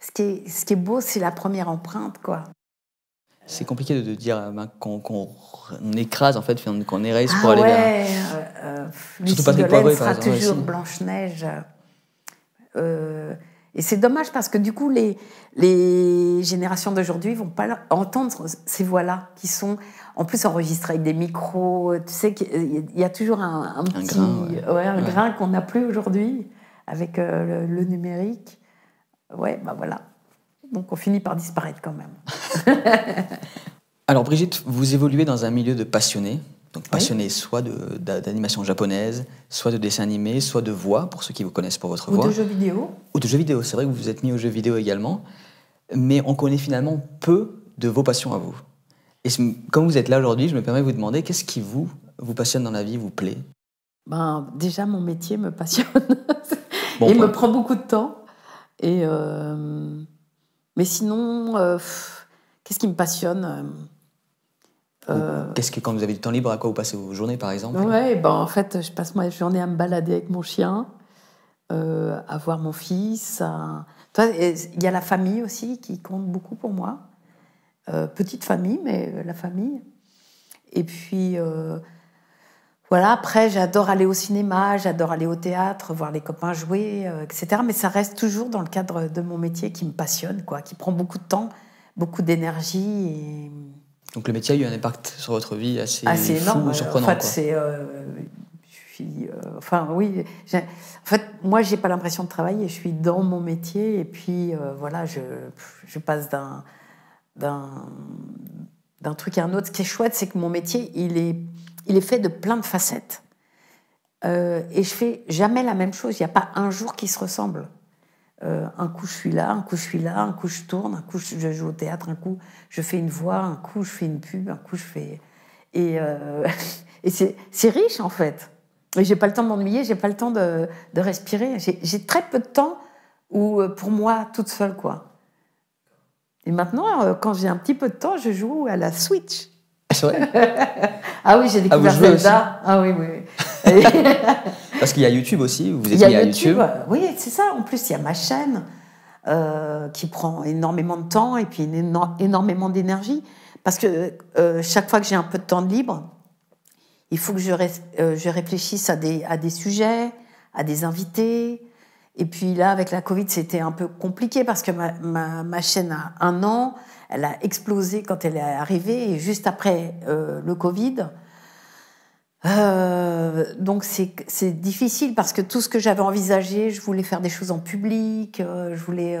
Speaker 2: Ce qui est, ce qui est beau, c'est la première empreinte, quoi.
Speaker 1: C'est compliqué de, de dire euh, ben, qu'on qu'on on écrase, en fait, qu'on érase
Speaker 2: Ah
Speaker 1: pour aller vers.
Speaker 2: ouais, euh, euh, Lucie
Speaker 1: Patrick
Speaker 2: Dolène
Speaker 1: Poivet, par
Speaker 2: sera
Speaker 1: exemple,
Speaker 2: toujours
Speaker 1: aussi.
Speaker 2: Blanche-Neige. Euh, et c'est dommage parce que du coup, les, les générations d'aujourd'hui vont pas entendre ces voix-là qui sont en plus enregistrées avec des micros. Tu sais qu'il y a toujours un, un petit
Speaker 1: grain, ouais.
Speaker 2: ouais, un
Speaker 1: Ouais.
Speaker 2: grain qu'on n'a plus aujourd'hui avec euh, le, le numérique. Ouais, bah voilà. Donc on finit par disparaître quand même.
Speaker 1: Alors, Brigitte, vous évoluez dans un milieu de passionnés. Donc, passionnés soit d'animation japonaise, soit de dessin animé, soit de voix, pour ceux qui vous connaissent pour votre
Speaker 2: Ou
Speaker 1: voix.
Speaker 2: de jeux vidéo.
Speaker 1: Ou de jeux vidéo. C'est vrai que vous vous êtes mis aux jeux vidéo également. Mais on connaît finalement peu de vos passions à vous. Et comme vous êtes là aujourd'hui, je me permets de vous demander qu'est-ce qui vous, vous passionne dans la vie, vous plaît?
Speaker 2: Ben, déjà, mon métier me passionne.
Speaker 1: Bon
Speaker 2: et
Speaker 1: point.
Speaker 2: me prend beaucoup de temps. Et euh, mais sinon, euh, qu'est-ce qui me passionne?
Speaker 1: Qu'est-ce que quand vous avez du temps libre, à quoi vous passez vos journées par exemple?
Speaker 2: Ouais, ben, en fait, je passe ma journée à me balader avec mon chien, euh, à voir mon fils. à- Il y a la famille aussi qui compte beaucoup pour moi. Euh, petite famille, mais la famille. Et puis, euh, voilà, après, j'adore aller au cinéma, j'adore aller au théâtre, voir les copains jouer, euh, etc. Mais ça reste toujours dans le cadre de mon métier qui me passionne, quoi, qui prend beaucoup de temps, beaucoup d'énergie. Et...
Speaker 1: Donc le métier a eu un impact sur votre vie assez,
Speaker 2: assez
Speaker 1: fou,
Speaker 2: énorme.
Speaker 1: surprenant.
Speaker 2: En fait, c'est, euh, euh, enfin oui. En fait, moi, j'ai pas l'impression de travailler. Je suis dans mon métier et puis voilà, je, je passe d'un d'un d'un truc à un autre. Ce qui est chouette, c'est que mon métier, il est il est fait de plein de facettes. Euh, et je fais jamais la même chose. Il n'y a pas un jour qui se ressemble. Euh, un coup je suis là, un coup je suis là, un coup je tourne, un coup je joue au théâtre, un coup je fais une voix, un coup je fais une pub, un coup je fais. Et, euh, et c'est riche en fait. Et j'ai pas le temps de m'ennuyer, j'ai pas le temps de, de respirer. J'ai très peu de temps où, pour moi toute seule quoi. Et maintenant, quand j'ai un petit peu de temps, je joue à la Switch.
Speaker 1: C'est vrai
Speaker 2: Ah oui, j'ai ah, découvert Zelda. Ah oui, oui.
Speaker 1: Parce qu'il y a YouTube aussi, vous êtes mis à YouTube.
Speaker 2: Oui, c'est ça. En plus, il y a ma chaîne euh, qui prend énormément de temps et puis énormément d'énergie. Parce que euh, chaque fois que j'ai un peu de temps de libre, il faut que je, euh, je réfléchisse à des, à des sujets, à des invités. Et puis là, avec la Covid, c'était un peu compliqué parce que ma, ma, ma chaîne a un an elle a explosé quand elle est arrivée et juste après euh, le Covid. Euh, donc c'est difficile parce que tout ce que j'avais envisagé, je voulais faire des choses en public, euh, je voulais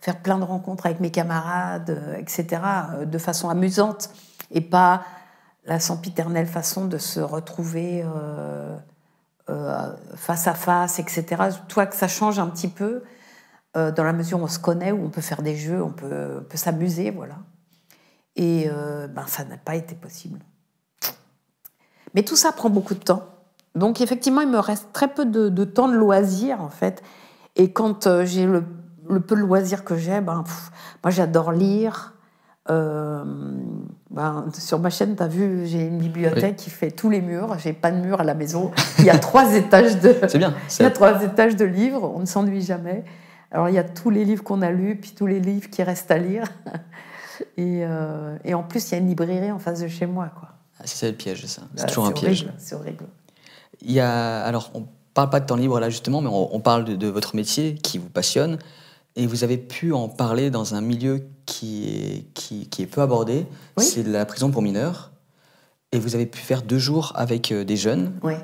Speaker 2: faire plein de rencontres avec mes camarades, etc., de façon amusante et pas la sempiternelle façon de se retrouver face à face, etc. Toi que ça change un petit peu. Euh, dans la mesure où on se connaît, où on peut faire des jeux, on peut, peut s'amuser, voilà. Et euh, ben, ça n'a pas été possible. Mais tout ça prend beaucoup de temps. Donc effectivement, il me reste très peu de, temps de loisirs, en fait. Et quand euh, j'ai le, peu de loisirs que j'ai, ben, moi j'adore lire. Ben, sur ma chaîne, tu as vu, j'ai une bibliothèque qui fait tous les murs. J'ai pas de mur à la maison. Il y a trois étages de.
Speaker 1: C'est bien.
Speaker 2: Il y a trois étages de livres. On ne s'ennuie jamais. Alors il y a tous les livres qu'on a lus, puis tous les livres qui restent à lire. Et, euh, et en plus, il y a une librairie en face de chez moi. Quoi.
Speaker 1: Ah, c'est le piège, ça. C'est bah, toujours un piège.
Speaker 2: C'est horrible.
Speaker 1: Il y a, alors, on parle pas de temps libre là justement, mais on, parle de, votre métier qui vous passionne. Et vous avez pu en parler dans un milieu qui est, qui, qui est peu abordé. C'est la prison pour mineurs. Et vous avez pu faire deux jours avec euh, des jeunes.
Speaker 2: Oui.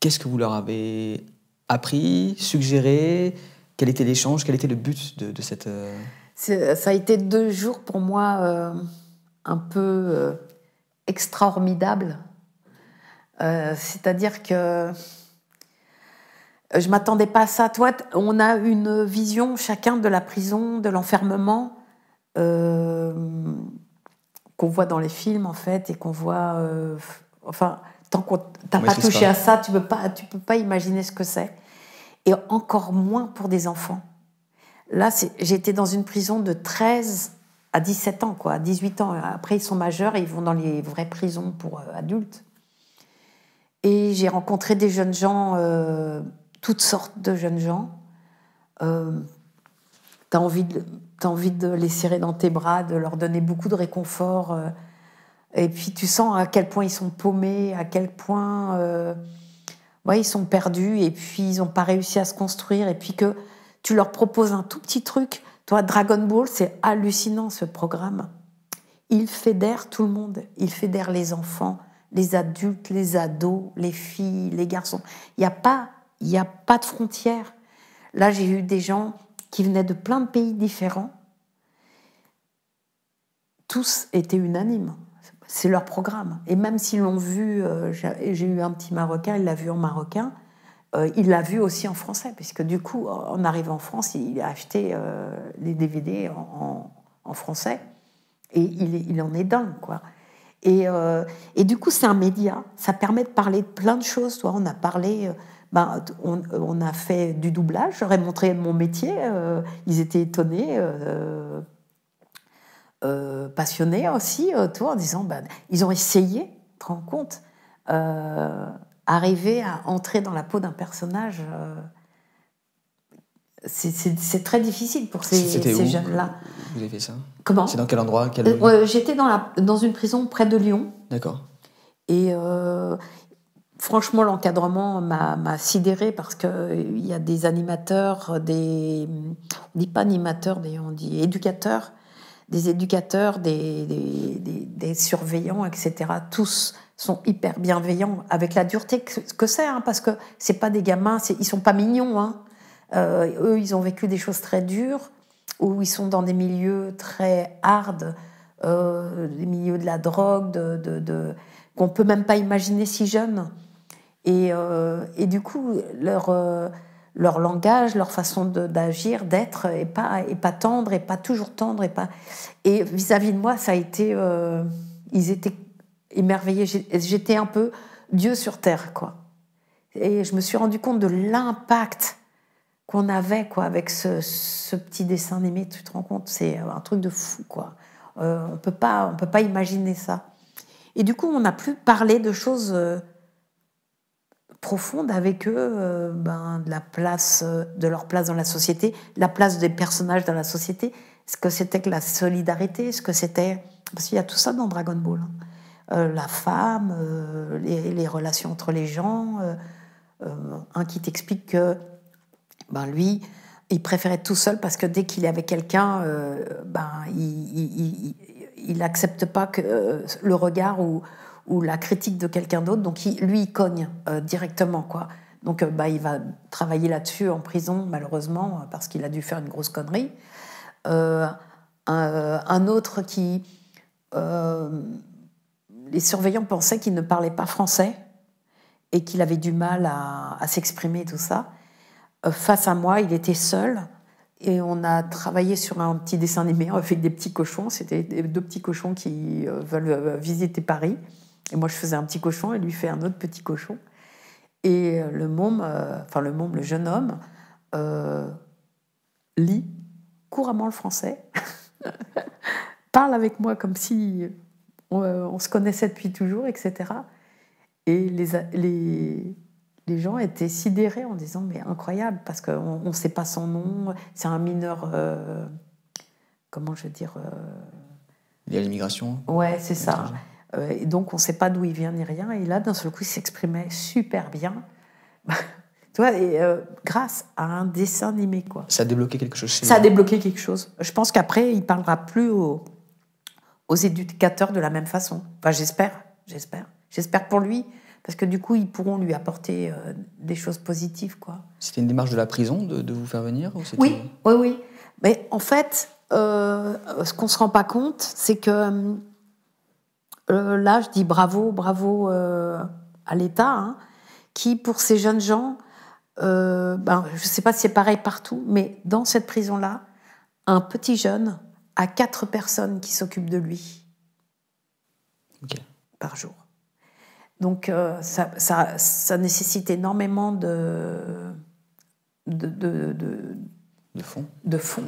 Speaker 1: Qu'est-ce que vous leur avez appris, suggéré? Quel était l'échange? Quel était le but de, cette... Euh,
Speaker 2: ça a été deux jours pour moi euh, un peu euh, extraordinaires. C'est-à-dire que je m'attendais pas à ça. Toi, on a une vision chacun de la prison, de l'enfermement, qu'on voit dans les films en fait, et qu'on voit. enfin, tant qu'on t'as pas touché à ça, tu peux pas, tu peux pas imaginer ce que c'est et encore moins pour des enfants. Là, j'étais dans une prison de 13 à 17 ans, quoi, à 18 ans. Après, ils sont majeurs et ils vont dans les vraies prisons pour euh, adultes. Et j'ai rencontré des jeunes gens, euh, toutes sortes de jeunes gens. Euh, envie de, as envie de les serrer dans tes bras, de leur donner beaucoup de réconfort. Euh, et puis tu sens à quel point ils sont paumés, à quel point ouais, ils sont perdus et puis ils n'ont pas réussi à se construire et puis que tu leur proposes un tout petit truc. Toi, Dragon Ball, c'est hallucinant ce programme. Il fédère tout le monde. Il fédère les enfants, les adultes, les ados, les filles, les garçons. Il n'y a pas, il y a pas de frontières. Là, j'ai eu des gens qui venaient de plein de pays différents. Tous étaient unanimes. C'est leur programme. Et même s'ils l'ont vu, euh, j'ai eu un petit Marocain, il l'a vu en marocain, euh, il l'a vu aussi en français, puisque du coup, en arrivant en France, il a acheté euh, les DVD en, français. Et il, en est dingue, quoi. Et, et du coup, c'est un média. Ça permet de parler de plein de choses. Toi, on a parlé. Ben, on, a fait du doublage. J'aurais montré mon métier. ils étaient étonnés euh, passionnés aussi autour en disant ben, ils ont essayé, te rends compte, euh, arriver à entrer dans la peau d'un personnage. Euh, c'est très difficile pour ces, ces jeunes-là.
Speaker 1: Vous avez fait ça?
Speaker 2: Comment?
Speaker 1: C'est dans quel endroit?
Speaker 2: J'étais dans, dans une prison près de Lyon.
Speaker 1: D'accord.
Speaker 2: Et franchement, l'encadrement m'a sidéré parce qu'il y a des animateurs, des. On dit pas animateurs, on dit éducateurs, des éducateurs, des, des, des, surveillants, etc. Tous sont hyper bienveillants avec la dureté que, c'est, hein, parce que c'est pas des gamins, ils sont pas mignons. Hein. Euh, eux, ils ont vécu des choses très dures, où ils sont dans des milieux très hard, euh, des milieux de la drogue, de, de, qu'on peut même pas imaginer si jeunes. Et, euh, et du coup, leur, leur langage, leur façon d'agir, d'être, est pas, est pas tendre, et pas toujours tendre. Et, pas... et vis-à-vis de moi, ça a été. Ils étaient émerveillés. J'étais un peu Dieu sur terre, quoi. Et je me suis rendu compte de l'impact qu'on avait quoi avec ce, petit dessin animé. Tu te rends compte C'est un truc de fou, quoi. on peut pas, on peut pas imaginer ça. Et du coup, on n'a plus parlé de choses profonde avec eux euh, ben, de la place, euh, de leur place dans la société, la place des personnages dans la société, ce que c'était que la solidarité, ce que c'était parce qu'il y a tout ça dans Dragon Ball, hein. Euh, la femme, les, relations entre les gens, un qui t'explique que ben lui, il préférait être tout seul parce que dès qu'il avec quelqu'un, ben il n'accepte pas que le regard ou la critique de quelqu'un d'autre. Donc lui, il cogne euh, directement, quoi. Donc euh, bah, il va travailler là-dessus en prison, malheureusement, euh, parce qu'il a dû faire une grosse connerie. Un, autre qui... les surveillants pensaient qu'il ne parlait pas français et qu'il avait du mal à, s'exprimer, tout ça. face à moi, il était seul. Et on a travaillé sur un petit dessin animé avec des petits cochons. C'était deux petits cochons qui veulent visiter Paris. Et moi, je faisais un petit cochon et lui fait un autre petit cochon. Et le môme, euh, enfin le môme, le jeune homme, euh, lit couramment le français, parle avec moi comme si euh, on, se connaissait depuis toujours, etc. Et les, les, les, gens étaient sidérés en disant mais incroyable parce qu'on ne sait pas son nom, c'est un mineur, comment je veux dire.
Speaker 1: Lié à l'immigration.
Speaker 2: Ouais, c'est ça. Euh, et donc, on ne sait pas d'où il vient ni rien. Et là, d'un seul coup, il s'exprimait super bien. tu vois, et, euh, grâce à un dessin animé, quoi.
Speaker 1: Ça a débloqué quelque chose chez
Speaker 2: Ça a débloqué quelque chose. Je pense qu'après, il parlera plus aux, aux éducateurs de la même façon. Enfin, j'espère, j'espère. J'espère pour lui, parce que du coup, ils pourront lui apporter euh, des choses positives, quoi.
Speaker 1: C'était une démarche de la prison de, de vous faire venir
Speaker 2: Oui, oui, oui. Mais en fait, ce qu'on ne se rend pas compte, c'est que euh, là, je dis bravo, bravo euh, à l'État, hein, qui, pour ces jeunes gens, euh, ben, je ne sais pas si c'est pareil partout, mais dans cette prison-là, un petit jeune a quatre personnes qui s'occupent de lui par jour. Donc ça, ça, ça, nécessite énormément de, de, de,
Speaker 1: de, fonds.
Speaker 2: De fonds.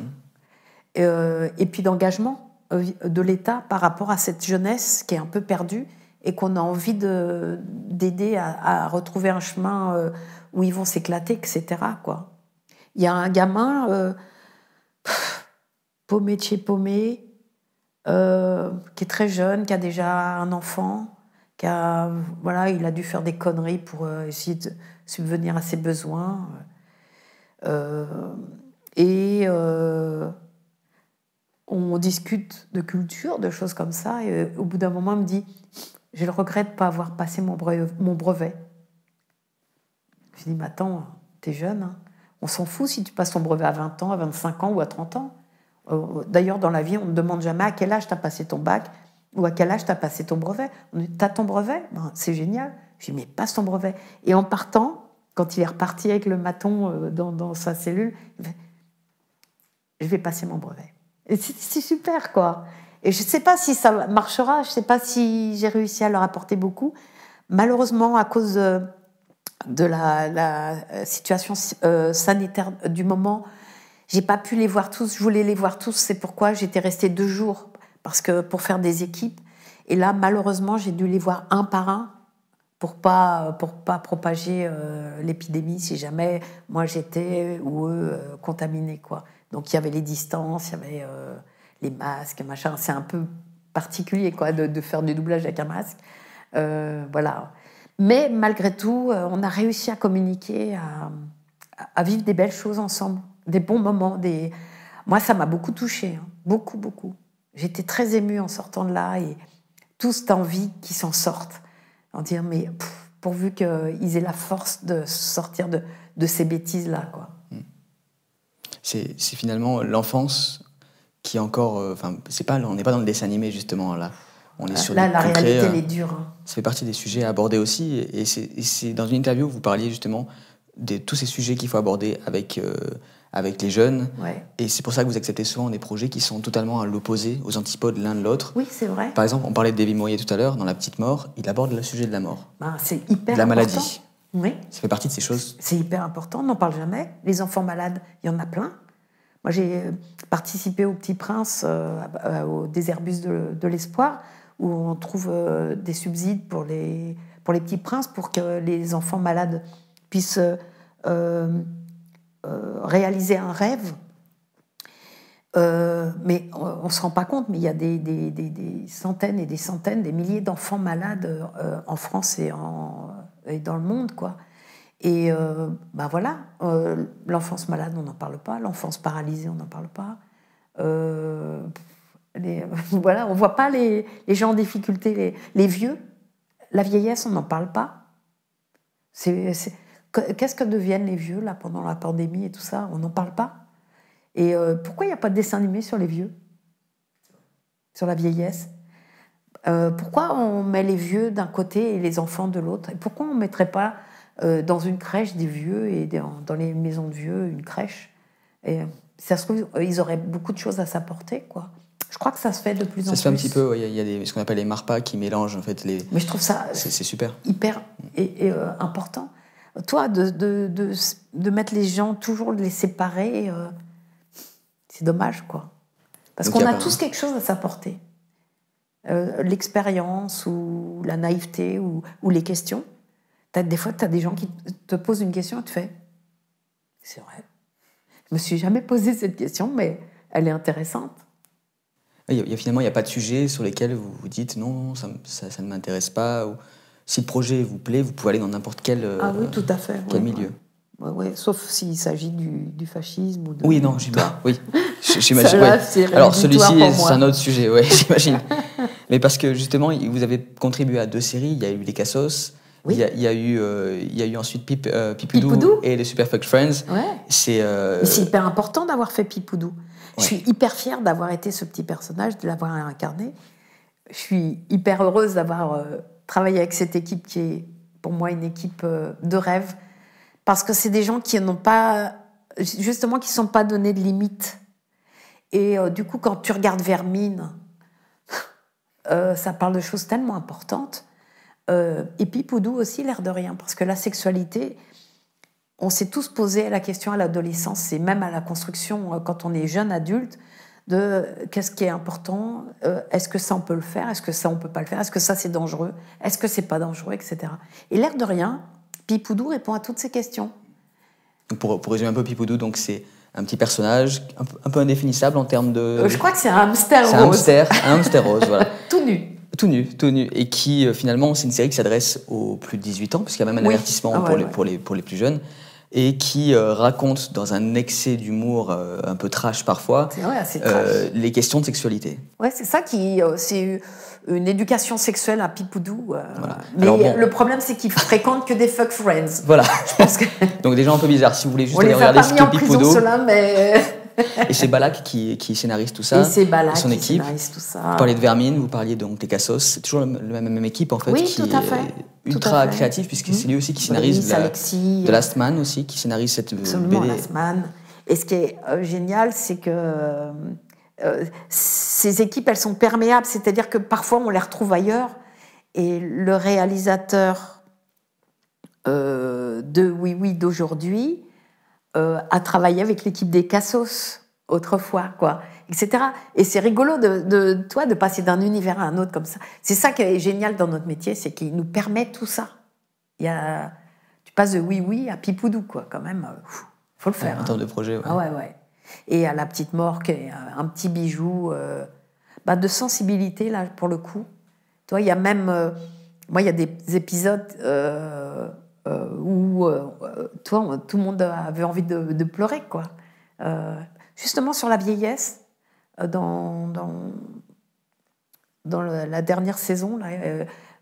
Speaker 2: Mmh. et puis d'engagement. Euh, de l'État par rapport à cette jeunesse qui est un peu perdue et qu'on a envie d'aider à, retrouver un chemin euh, où ils vont s'éclater, etc. Quoi. Il y a un gamin euh, paumé de chez paumé, qui est très jeune, qui a déjà un enfant, qui a, voilà, il a dû faire des conneries pour essayer de subvenir à ses besoins. et on discute de culture, de choses comme ça, et euh, au bout d'un moment, il me dit Je le regrette de pas avoir passé mon brevet. Je dis Mais attends, t'es jeune, hein. on s'en fout si tu passes ton brevet à 20 ans, à 25 ans ou à 30 ans. Euh, d'ailleurs, dans la vie, on ne demande jamais à quel âge tu as passé ton bac ou à quel âge tu as passé ton brevet. On dit T'as ton brevet? Ben, C'est génial. Je dis Mais passe ton brevet. Et en partant, quand il est reparti avec le maton euh, dans, sa cellule, je vais passer mon brevet. C'est super, quoi. Et je ne sais pas si ça marchera, je ne sais pas si j'ai réussi à leur apporter beaucoup. Malheureusement, à cause de, la, situation euh, sanitaire du moment, j'ai pas pu les voir tous. Je voulais les voir tous, c'est pourquoi j'étais restée deux jours parce que pour faire des équipes. Et là, malheureusement, j'ai dû les voir un par un pour pas pour pas propager euh, l'épidémie si jamais moi j'étais ou eux euh, contaminés quoi. Donc il y avait les distances, il y avait euh, les masques, machin. C'est un peu particulier quoi, de, faire du doublage avec un masque. Euh, voilà. Mais malgré tout, on a réussi à communiquer, à, à vivre des belles choses ensemble, des bons moments. Des... Moi, ça m'a beaucoup touchée, hein. beaucoup, beaucoup. J'étais très émue en sortant de là et toute cette envie qu'ils s'en sortent. En dire, mais pourvu qu'ils aient la force de sortir de, de ces bêtises-là. quoi.
Speaker 1: C'est finalement l'enfance qui est encore. euh, Enfin, c'est pas, on n'est pas dans le dessin animé justement là. On est sur
Speaker 2: Là, la
Speaker 1: concret,
Speaker 2: réalité,
Speaker 1: euh,
Speaker 2: elle est dure. hein.
Speaker 1: Ça fait partie des sujets à aborder aussi. Et c'est dans une interview, vous parliez justement de tous ces sujets qu'il faut aborder avec, euh, avec les jeunes.
Speaker 2: Ouais.
Speaker 1: Et c'est pour ça que vous acceptez souvent des projets qui sont totalement à l'opposé, aux antipodes l'un de l'autre.
Speaker 2: Oui, c'est vrai.
Speaker 1: Par exemple, on parlait de David Moyer tout à l'heure, dans La Petite Mort, il aborde le sujet de la mort,
Speaker 2: Ben, c'est hyper
Speaker 1: de la
Speaker 2: important.
Speaker 1: maladie.
Speaker 2: Oui.
Speaker 1: Ça fait partie de ces choses.
Speaker 2: C'est hyper important, on n'en parle jamais. Les enfants malades, il y en a plein. Moi, j'ai euh, participé au Petit Prince, euh, euh, au Désherbus de, de l'Espoir, où on trouve euh, des subsides pour les, pour les petits princes, pour que les enfants malades puissent réaliser un rêve. Euh, mais on ne se rend pas compte, mais il y a des, des- des- centaines et des centaines, des milliers d'enfants malades euh, en France et, en, et dans le monde, quoi. Et euh, ben voilà, euh, l'enfance malade, on n'en parle pas, l'enfance paralysée, on n'en parle pas. Euh, voilà, on voit pas les, les gens en difficulté, les, les vieux, la vieillesse, on n'en parle pas. C'est- Qu'est-ce que deviennent les vieux là pendant la pandémie et tout ça? On n'en parle pas? Et euh, pourquoi il n'y a pas de dessin animé sur les vieux? Sur la vieillesse? Euh, Pourquoi on met les vieux d'un côté et les enfants de l'autre? Et pourquoi on ne mettrait pas euh, dans une crèche des vieux et dans, dans les maisons de vieux une crèche? Et, si ça se trouve, ils auraient beaucoup de choses à s'apporter, quoi. Je crois que ça se fait de plus en
Speaker 1: Ça
Speaker 2: plus.
Speaker 1: se fait un petit peu, ouais, il y a- il y a, des, ce qu'on appelle les MARPA qui mélangent en fait les.
Speaker 2: Mais je trouve ça
Speaker 1: c'est super.
Speaker 2: hyper et, et, euh, important. Toi, de, de, de, de mettre les gens, toujours les séparer, euh, c'est dommage, quoi. Parce qu'on
Speaker 1: a
Speaker 2: tous quelque chose à s'apporter. Euh, L'expérience ou la naïveté ou, ou les questions. T'as- des fois, tu as des gens qui te posent une question et tu fais C'est vrai. Je me suis jamais posé cette question, mais elle est intéressante.
Speaker 1: Il y a- finalement, il n'y a pas de sujet sur lesquels vous vous dites non, ça, ça, ça ne m'intéresse pas. Ou, si le projet vous plaît, vous pouvez aller dans n'importe quel, euh,
Speaker 2: ah oui, tout à fait.
Speaker 1: quel milieu.
Speaker 2: ouais. Ouais, ouais, Sauf s'il s'agit du, du fascisme ou de.
Speaker 1: Oui, non, j'imagine. Oui, j'imagine. Alors celui-ci, c'est un autre sujet, ouais, j'imagine. Mais parce que justement, vous avez contribué à deux séries. Il y a eu Les Cassos.
Speaker 2: Oui.
Speaker 1: Il, y a, il y a eu, euh, il y a eu ensuite Pip, euh, Pipoudou,
Speaker 2: Pipoudou.
Speaker 1: et les Superfuck Friends.
Speaker 2: Ouais.
Speaker 1: C'est euh,
Speaker 2: hyper important d'avoir fait Pipoudou. Je
Speaker 1: Ouais.
Speaker 2: suis hyper fière d'avoir été ce petit personnage, de l'avoir incarné. Je suis hyper heureuse d'avoir travaillé avec cette équipe qui est pour moi une équipe euh, de rêve. Parce que c'est des gens qui n'ont pas, justement, qui ne sont pas donnés de limites. Et euh, du coup, quand tu regardes Vermine, euh, ça parle de choses tellement importantes. Euh, et Pipoudou aussi, l'air de rien, parce que la sexualité, on s'est tous posé la question à l'adolescence et même à la construction quand on est jeune adulte de qu'est-ce qui est important, euh, est-ce que ça on peut le faire, est-ce que ça on peut pas le faire, est-ce que ça c'est dangereux, est-ce que c'est pas dangereux, etc. Et l'air de rien, Pipoudou répond à toutes ces questions.
Speaker 1: pour, pour résumer un peu Pipoudou, donc c'est un petit personnage un peu, un peu indéfinissable en termes de.
Speaker 2: Euh, je crois que c'est un hamster
Speaker 1: c'est un
Speaker 2: rose,
Speaker 1: hamster, un hamster rose, voilà.
Speaker 2: tout nu.
Speaker 1: Tout nu, tout nu. Et qui, euh, finalement, c'est une série qui s'adresse aux plus de 18 ans, puisqu'il y a même un
Speaker 2: Oui.
Speaker 1: avertissement
Speaker 2: Ah ouais,
Speaker 1: pour, les,
Speaker 2: ouais.
Speaker 1: pour, les, pour les plus jeunes, et qui euh, raconte, dans un excès d'humour euh, un peu trash parfois,
Speaker 2: vrai, trash.
Speaker 1: euh, les questions de sexualité.
Speaker 2: Ouais, c'est ça qui, c'est une éducation sexuelle à Pipoudou.
Speaker 1: Voilà.
Speaker 2: Mais
Speaker 1: bon.
Speaker 2: le problème c'est qu'il fréquente que des fuck friends.
Speaker 1: Voilà.
Speaker 2: Parce que
Speaker 1: Donc des gens un peu bizarres. Si vous voulez juste
Speaker 2: on
Speaker 1: aller
Speaker 2: les a
Speaker 1: regarder
Speaker 2: pas
Speaker 1: ce
Speaker 2: mis en prison ceux-là, mais
Speaker 1: et c'est Balak qui, qui scénarise tout ça.
Speaker 2: et c'est Bala
Speaker 1: et son
Speaker 2: qui
Speaker 1: équipe.
Speaker 2: scénarise tout ça.
Speaker 1: Vous parliez de Vermine, vous parliez donc des Cassos, c'est toujours la même, équipe en fait,
Speaker 2: Oui,
Speaker 1: qui
Speaker 2: tout à fait.
Speaker 1: est ultra créative, puisque
Speaker 2: Mhm.
Speaker 1: c'est lui aussi qui scénarise la,
Speaker 2: Alexis,
Speaker 1: The Last Man aussi, qui scénarise cette euh,
Speaker 2: Absolument,
Speaker 1: BD.
Speaker 2: Last Man. Et ce qui est euh, génial, c'est que euh, euh, ces équipes, elles sont perméables, c'est-à-dire que parfois on les retrouve ailleurs, et le réalisateur euh, de Oui Oui d'aujourd'hui euh, a travaillé avec l'équipe des Cassos autrefois, quoi, etc. Et c'est rigolo de, de, toi de passer d'un univers à un autre comme ça. C'est ça qui est génial dans notre métier, c'est qu'il nous permet tout ça. Il y a, tu passes de Oui Oui à Pipoudou, quoi, quand même. pff, faut le faire.
Speaker 1: en
Speaker 2: hein.
Speaker 1: termes de projet. ouais.
Speaker 2: Ah ouais, ouais. Et à la petite est un petit bijou euh, bah, de sensibilité, là, pour le coup. Toi, il y a même. euh, moi, il y a des épisodes euh, où toi, tout le monde avait envie de, de pleurer, quoi. justement sur la vieillesse, dans, dans, dans la dernière saison, là,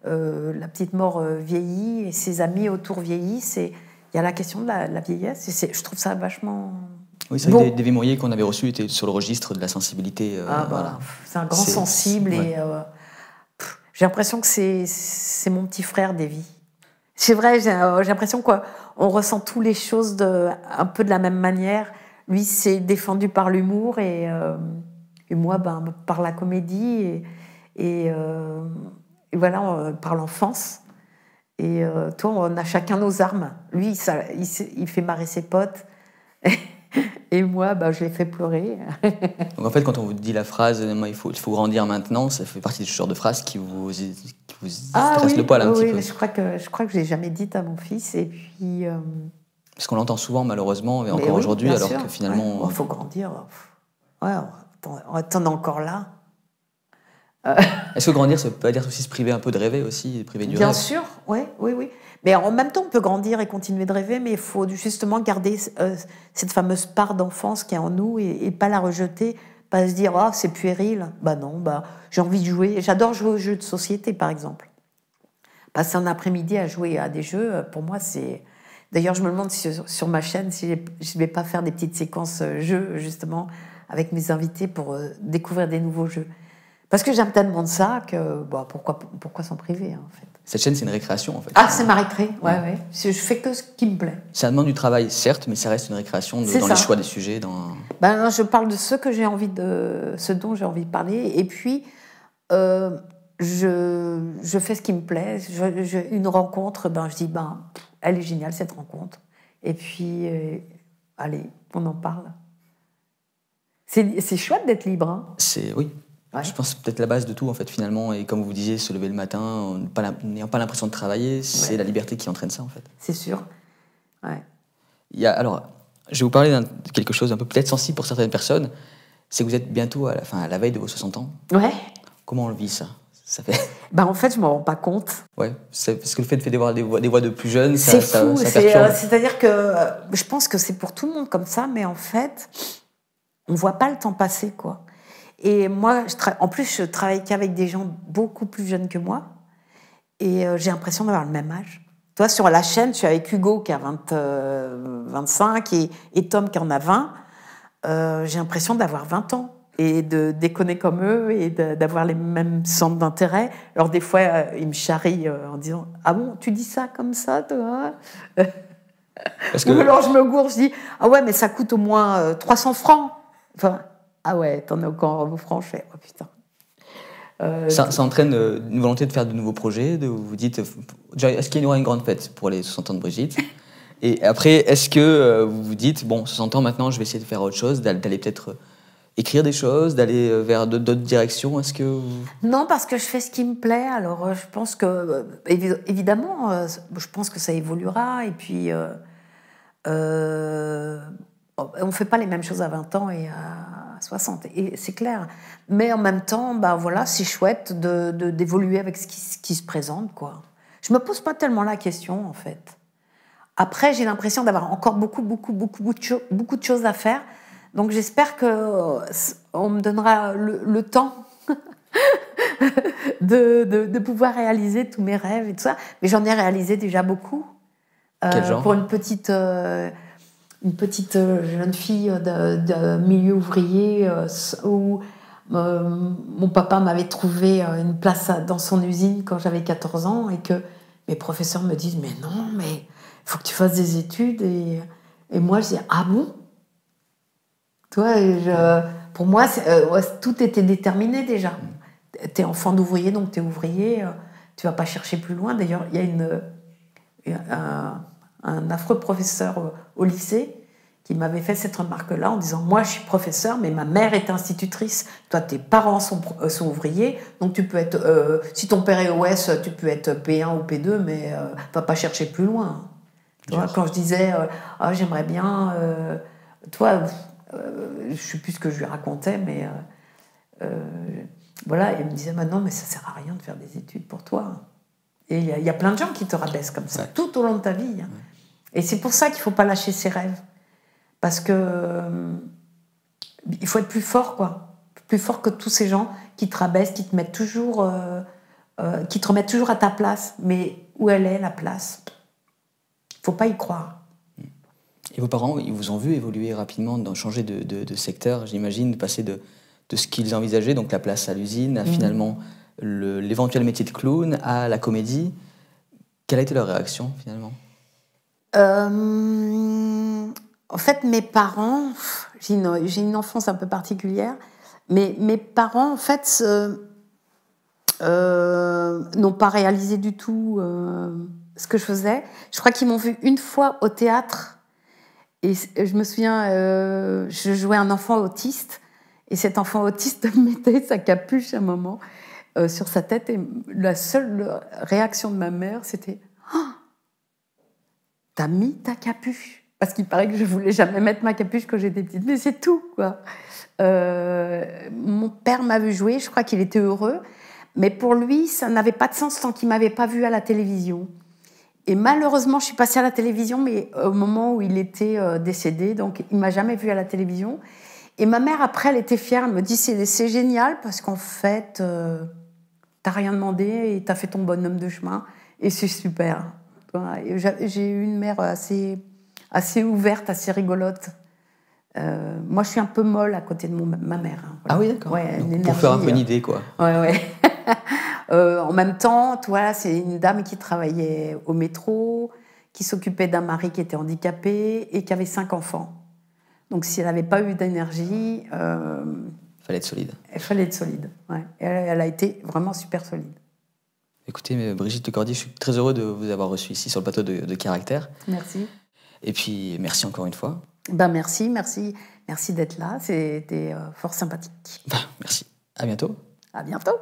Speaker 2: la petite mort vieillit et ses amis autour vieillissent. Et il y a la question de la, vieillesse. Et je trouve ça vachement.
Speaker 1: Oui, c'est vrai que David Mourier qu'on avait reçu était sur le registre de la sensensibilité.
Speaker 2: Ah, bah, c'est un grand sensible et j'ai l'impression que c'est mon petit frère, Davy. C'est vrai, j'ai l'impression qu'on ressent toutes les choses de, un peu de la même manière. Lui, c'est défendu par l'humour et, euh, et, moi, ben, par la comédie et, et, euh, voilà, par l'enfance. Et euh, toi, on a chacun nos armes. Lui, ça, il, il fait marrer ses potes. Et moi, bah, je l'ai fait pleurer.
Speaker 1: Donc en fait, quand on vous dit la phrase il faut, il faut grandir maintenant, ça fait partie de ce genre de phrase qui vous, qui vous
Speaker 2: ah, stresse le poil un petit peu. je crois que je crois que je l'ai jamais dit à mon fils. Et puis. Euh,
Speaker 1: Parce qu'on l'entend souvent, malheureusement, et encore aujourd'hui, alors que finalement.
Speaker 2: Il faut grandir. Ouais, on est encore là.
Speaker 1: Est-ce que grandir, ça peut dire aussi se priver un peu de rêver aussi, priver du
Speaker 2: Bien sûr, oui, oui, oui. Mais en même temps, on peut grandir et continuer de rêver, mais il faut justement garder euh, cette fameuse part d'enfance qui est en nous et, pas la rejeter, pas se dire oh c'est puéril. Bah non, bah j'ai envie de jouer. J'adore jouer aux jeux de société, par exemple. Passer un après-midi à jouer à des jeux, pour moi, c'est. D'ailleurs, je me demande si sur ma chaîne si je ne vais pas faire des petites séquences euh, jeux justement avec mes invités pour découvrir des nouveaux jeux. Parce que j'aime tellement de ça que bah, pourquoi, pourquoi s'en priver en fait.
Speaker 1: Cette chaîne, c'est une récréation en fait.
Speaker 2: Ah, c'est ma récré, ouais, ouais. Je fais que ce qui me plaît.
Speaker 1: Ça demande du travail, certes, mais ça reste une récréation dans les choix des sujets. Dans...
Speaker 2: Ben, je parle de ce que j'ai envie de, ce dont j'ai envie de parler, et puis euh, je, je, fais ce qui me plaît. une rencontre, ben je dis ben elle est géniale cette rencontre, et puis euh, allez, on en parle. C'est chouette d'être libre. Hein.
Speaker 1: C'est oui. Je pense peut-être la base de tout, en fait, finalement. Et comme vous disiez, se lever le matin, n'ayant pas l'impression de travailler, c'est la liberté qui entraîne ça, en fait.
Speaker 2: C'est sûr. Ouais.
Speaker 1: Il y a, alors, je vais vous parler de quelque chose un peu peut-être sensible pour certaines personnes. C'est que vous êtes bientôt à la, fin, à la veille de vos 60 ans.
Speaker 2: Ouais.
Speaker 1: Comment on le vit, ça? Ça fait...
Speaker 2: bah, en fait, je ne m'en rends pas compte.
Speaker 1: Ouais, parce que le fait de faire des voix, des voix, des voix de plus jeunes,
Speaker 2: c'est fou. Euh, c'est-à-dire que euh, je pense que c'est pour tout le monde comme ça, mais en fait, on ne voit pas le temps passer, quoi. Et moi, je en plus, je travaille qu'avec des gens beaucoup plus jeunes que moi. Et euh, j'ai l'impression d'avoir le même âge. Toi, sur la chaîne, je suis avec Hugo qui a 20, 25 euh, et, et, Tom qui en a 20. Euh, j'ai l'impression d'avoir 20 ans et de déconner comme eux et d'avoir les mêmes centres d'intérêt. Alors des fois, ils me charrient en disant « Ah bon, tu dis ça comme ça, toi Parce que... Ou alors je me gourre, je dis « Ah ouais, mais ça coûte au moins 300 francs. » Enfin, ah ouais, t'en es encore franche, oh putain.
Speaker 1: Euh, ça, entraîne euh, une volonté de faire de nouveaux projets de, Vous dites, euh, est-ce qu'il y aura une grande fête pour les 60 ans de Brigitte? Et après, est-ce que vous vous dites, bon, 60 ans maintenant, je vais essayer de faire autre chose, d'aller peut-être écrire des choses, d'aller vers d'autres directions? Est-ce que
Speaker 2: Non, parce que je fais ce qui me plaît. Alors, je pense que, évidemment, je pense que ça évoluera. Et puis, on ne fait pas les mêmes choses à 20 ans et à 60, et c'est clair. Mais en même temps, bah voilà, c'est chouette de, d'évoluer avec ce qui, qui, se présente, quoi. Je me pose pas tellement la question, en fait. Après, j'ai l'impression d'avoir encore beaucoup, beaucoup, beaucoup, beaucoup de, choses à faire. Donc j'espère que on me donnera le, temps de, de, pouvoir réaliser tous mes rêves et tout ça. Mais j'en ai réalisé déjà beaucoup.
Speaker 1: Euh,
Speaker 2: pour une petite, euh, une petite euh, jeune fille de, milieu ouvrier euh, où euh, mon papa m'avait trouvé une place dans son usine quand j'avais 14 ans et que mes professeurs me disent mais non mais il faut que tu fasses des études et, et moi je dis ah bon? Toi pour moi tout était déterminé déjà. Tu es enfant d'ouvrier donc tu es ouvrier tu vas pas chercher plus loin. D'ailleurs il y a une un affreux professeur au lycée qui m'avait fait cette remarque-là en disant Moi, je suis professeur, mais ma mère est institutrice. Toi, tes parents sont, euh, sont ouvriers, donc tu peux être. Euh, si ton père est OS, tu peux être P1 ou P2, mais euh, va pas chercher plus loin. quand je disais ah, J'aimerais bien. toi, je sais plus ce que je lui racontais, mais. voilà, il me disait Maintenant, mais ça sert à rien de faire des études pour toi. Et il y, a- il y a plein de gens qui te rabaissent comme ça, tout au long de ta vie. hein. Et c'est pour ça qu'il ne faut pas lâcher ses rêves. Parce que euh, il faut être plus fort, quoi. Plus fort que tous ces gens qui te rabaissent, qui te mettent toujours, euh, euh, qui te remettent toujours à ta place. Mais où elle est, la place? Faut pas y croire.
Speaker 1: Et vos parents, ils vous ont vu évoluer rapidement, dans, changer de, de- de secteur, j'imagine, de passer de, de ce qu'ils envisageaient, donc la place à l'usine, à finalement le- l'éventuel métier de clown, à la comédie. Quelle a été leur réaction finalement?
Speaker 2: Euh, en fait, mes parents, j'ai une, enfance un peu particulière, mais mes parents, en fait, euh, n'ont pas réalisé du tout euh, ce que je faisais. Je crois qu'ils m'ont vu une fois au théâtre, et je me souviens, je jouais un enfant autiste, et cet enfant autiste mettait sa capuche à un moment sur sa tête, et la seule réaction de ma mère, c'était T'as mis ta capuche Parce qu'il paraît que je voulais jamais mettre ma capuche quand j'étais petite, mais c'est tout, quoi. Euh, mon père m'a vu jouer, je crois qu'il était heureux, mais pour lui, ça n'avait pas de sens tant qu'il m'avait pas vue à la télévision. Et malheureusement, je suis passée à la télévision, mais au moment où il était euh, décédé, donc il m'a jamais vue à la télévision. Et ma mère, après, elle était fière, elle me dit c'est c'est génial parce qu'en fait, euh, t'as rien demandé et t'as fait ton bonhomme de chemin et c'est super. J'ai eu une mère assez, assez ouverte, assez rigolote. Euh, moi, je suis un peu molle à côté de mon, ma mère. hein, voilà.
Speaker 1: Ah oui, d'accord.
Speaker 2: Ouais, une
Speaker 1: Pour faire un peu
Speaker 2: énergie,
Speaker 1: une
Speaker 2: euh,
Speaker 1: idée, quoi.
Speaker 2: Ouais, ouais. Euh, en même temps, toi, c'est une dame qui travaillait au métro, qui s'occupait d'un mari qui était handicapé et qui avait cinq enfants. Donc, si elle n'avait pas eu d'énergie, euh,
Speaker 1: Fallait être solide.
Speaker 2: il fallait être solide. Ouais. Elle a été vraiment super solide.
Speaker 1: Écoutez, mais Brigitte Lecordier, je suis très heureux de vous avoir reçu ici sur le plateau de, de Caractère.
Speaker 2: Merci.
Speaker 1: Et puis, merci encore une fois.
Speaker 2: Ben merci, merci, merci d'être là. C'était euh, fort sympathique.
Speaker 1: Bah, merci. À bientôt.
Speaker 2: À bientôt.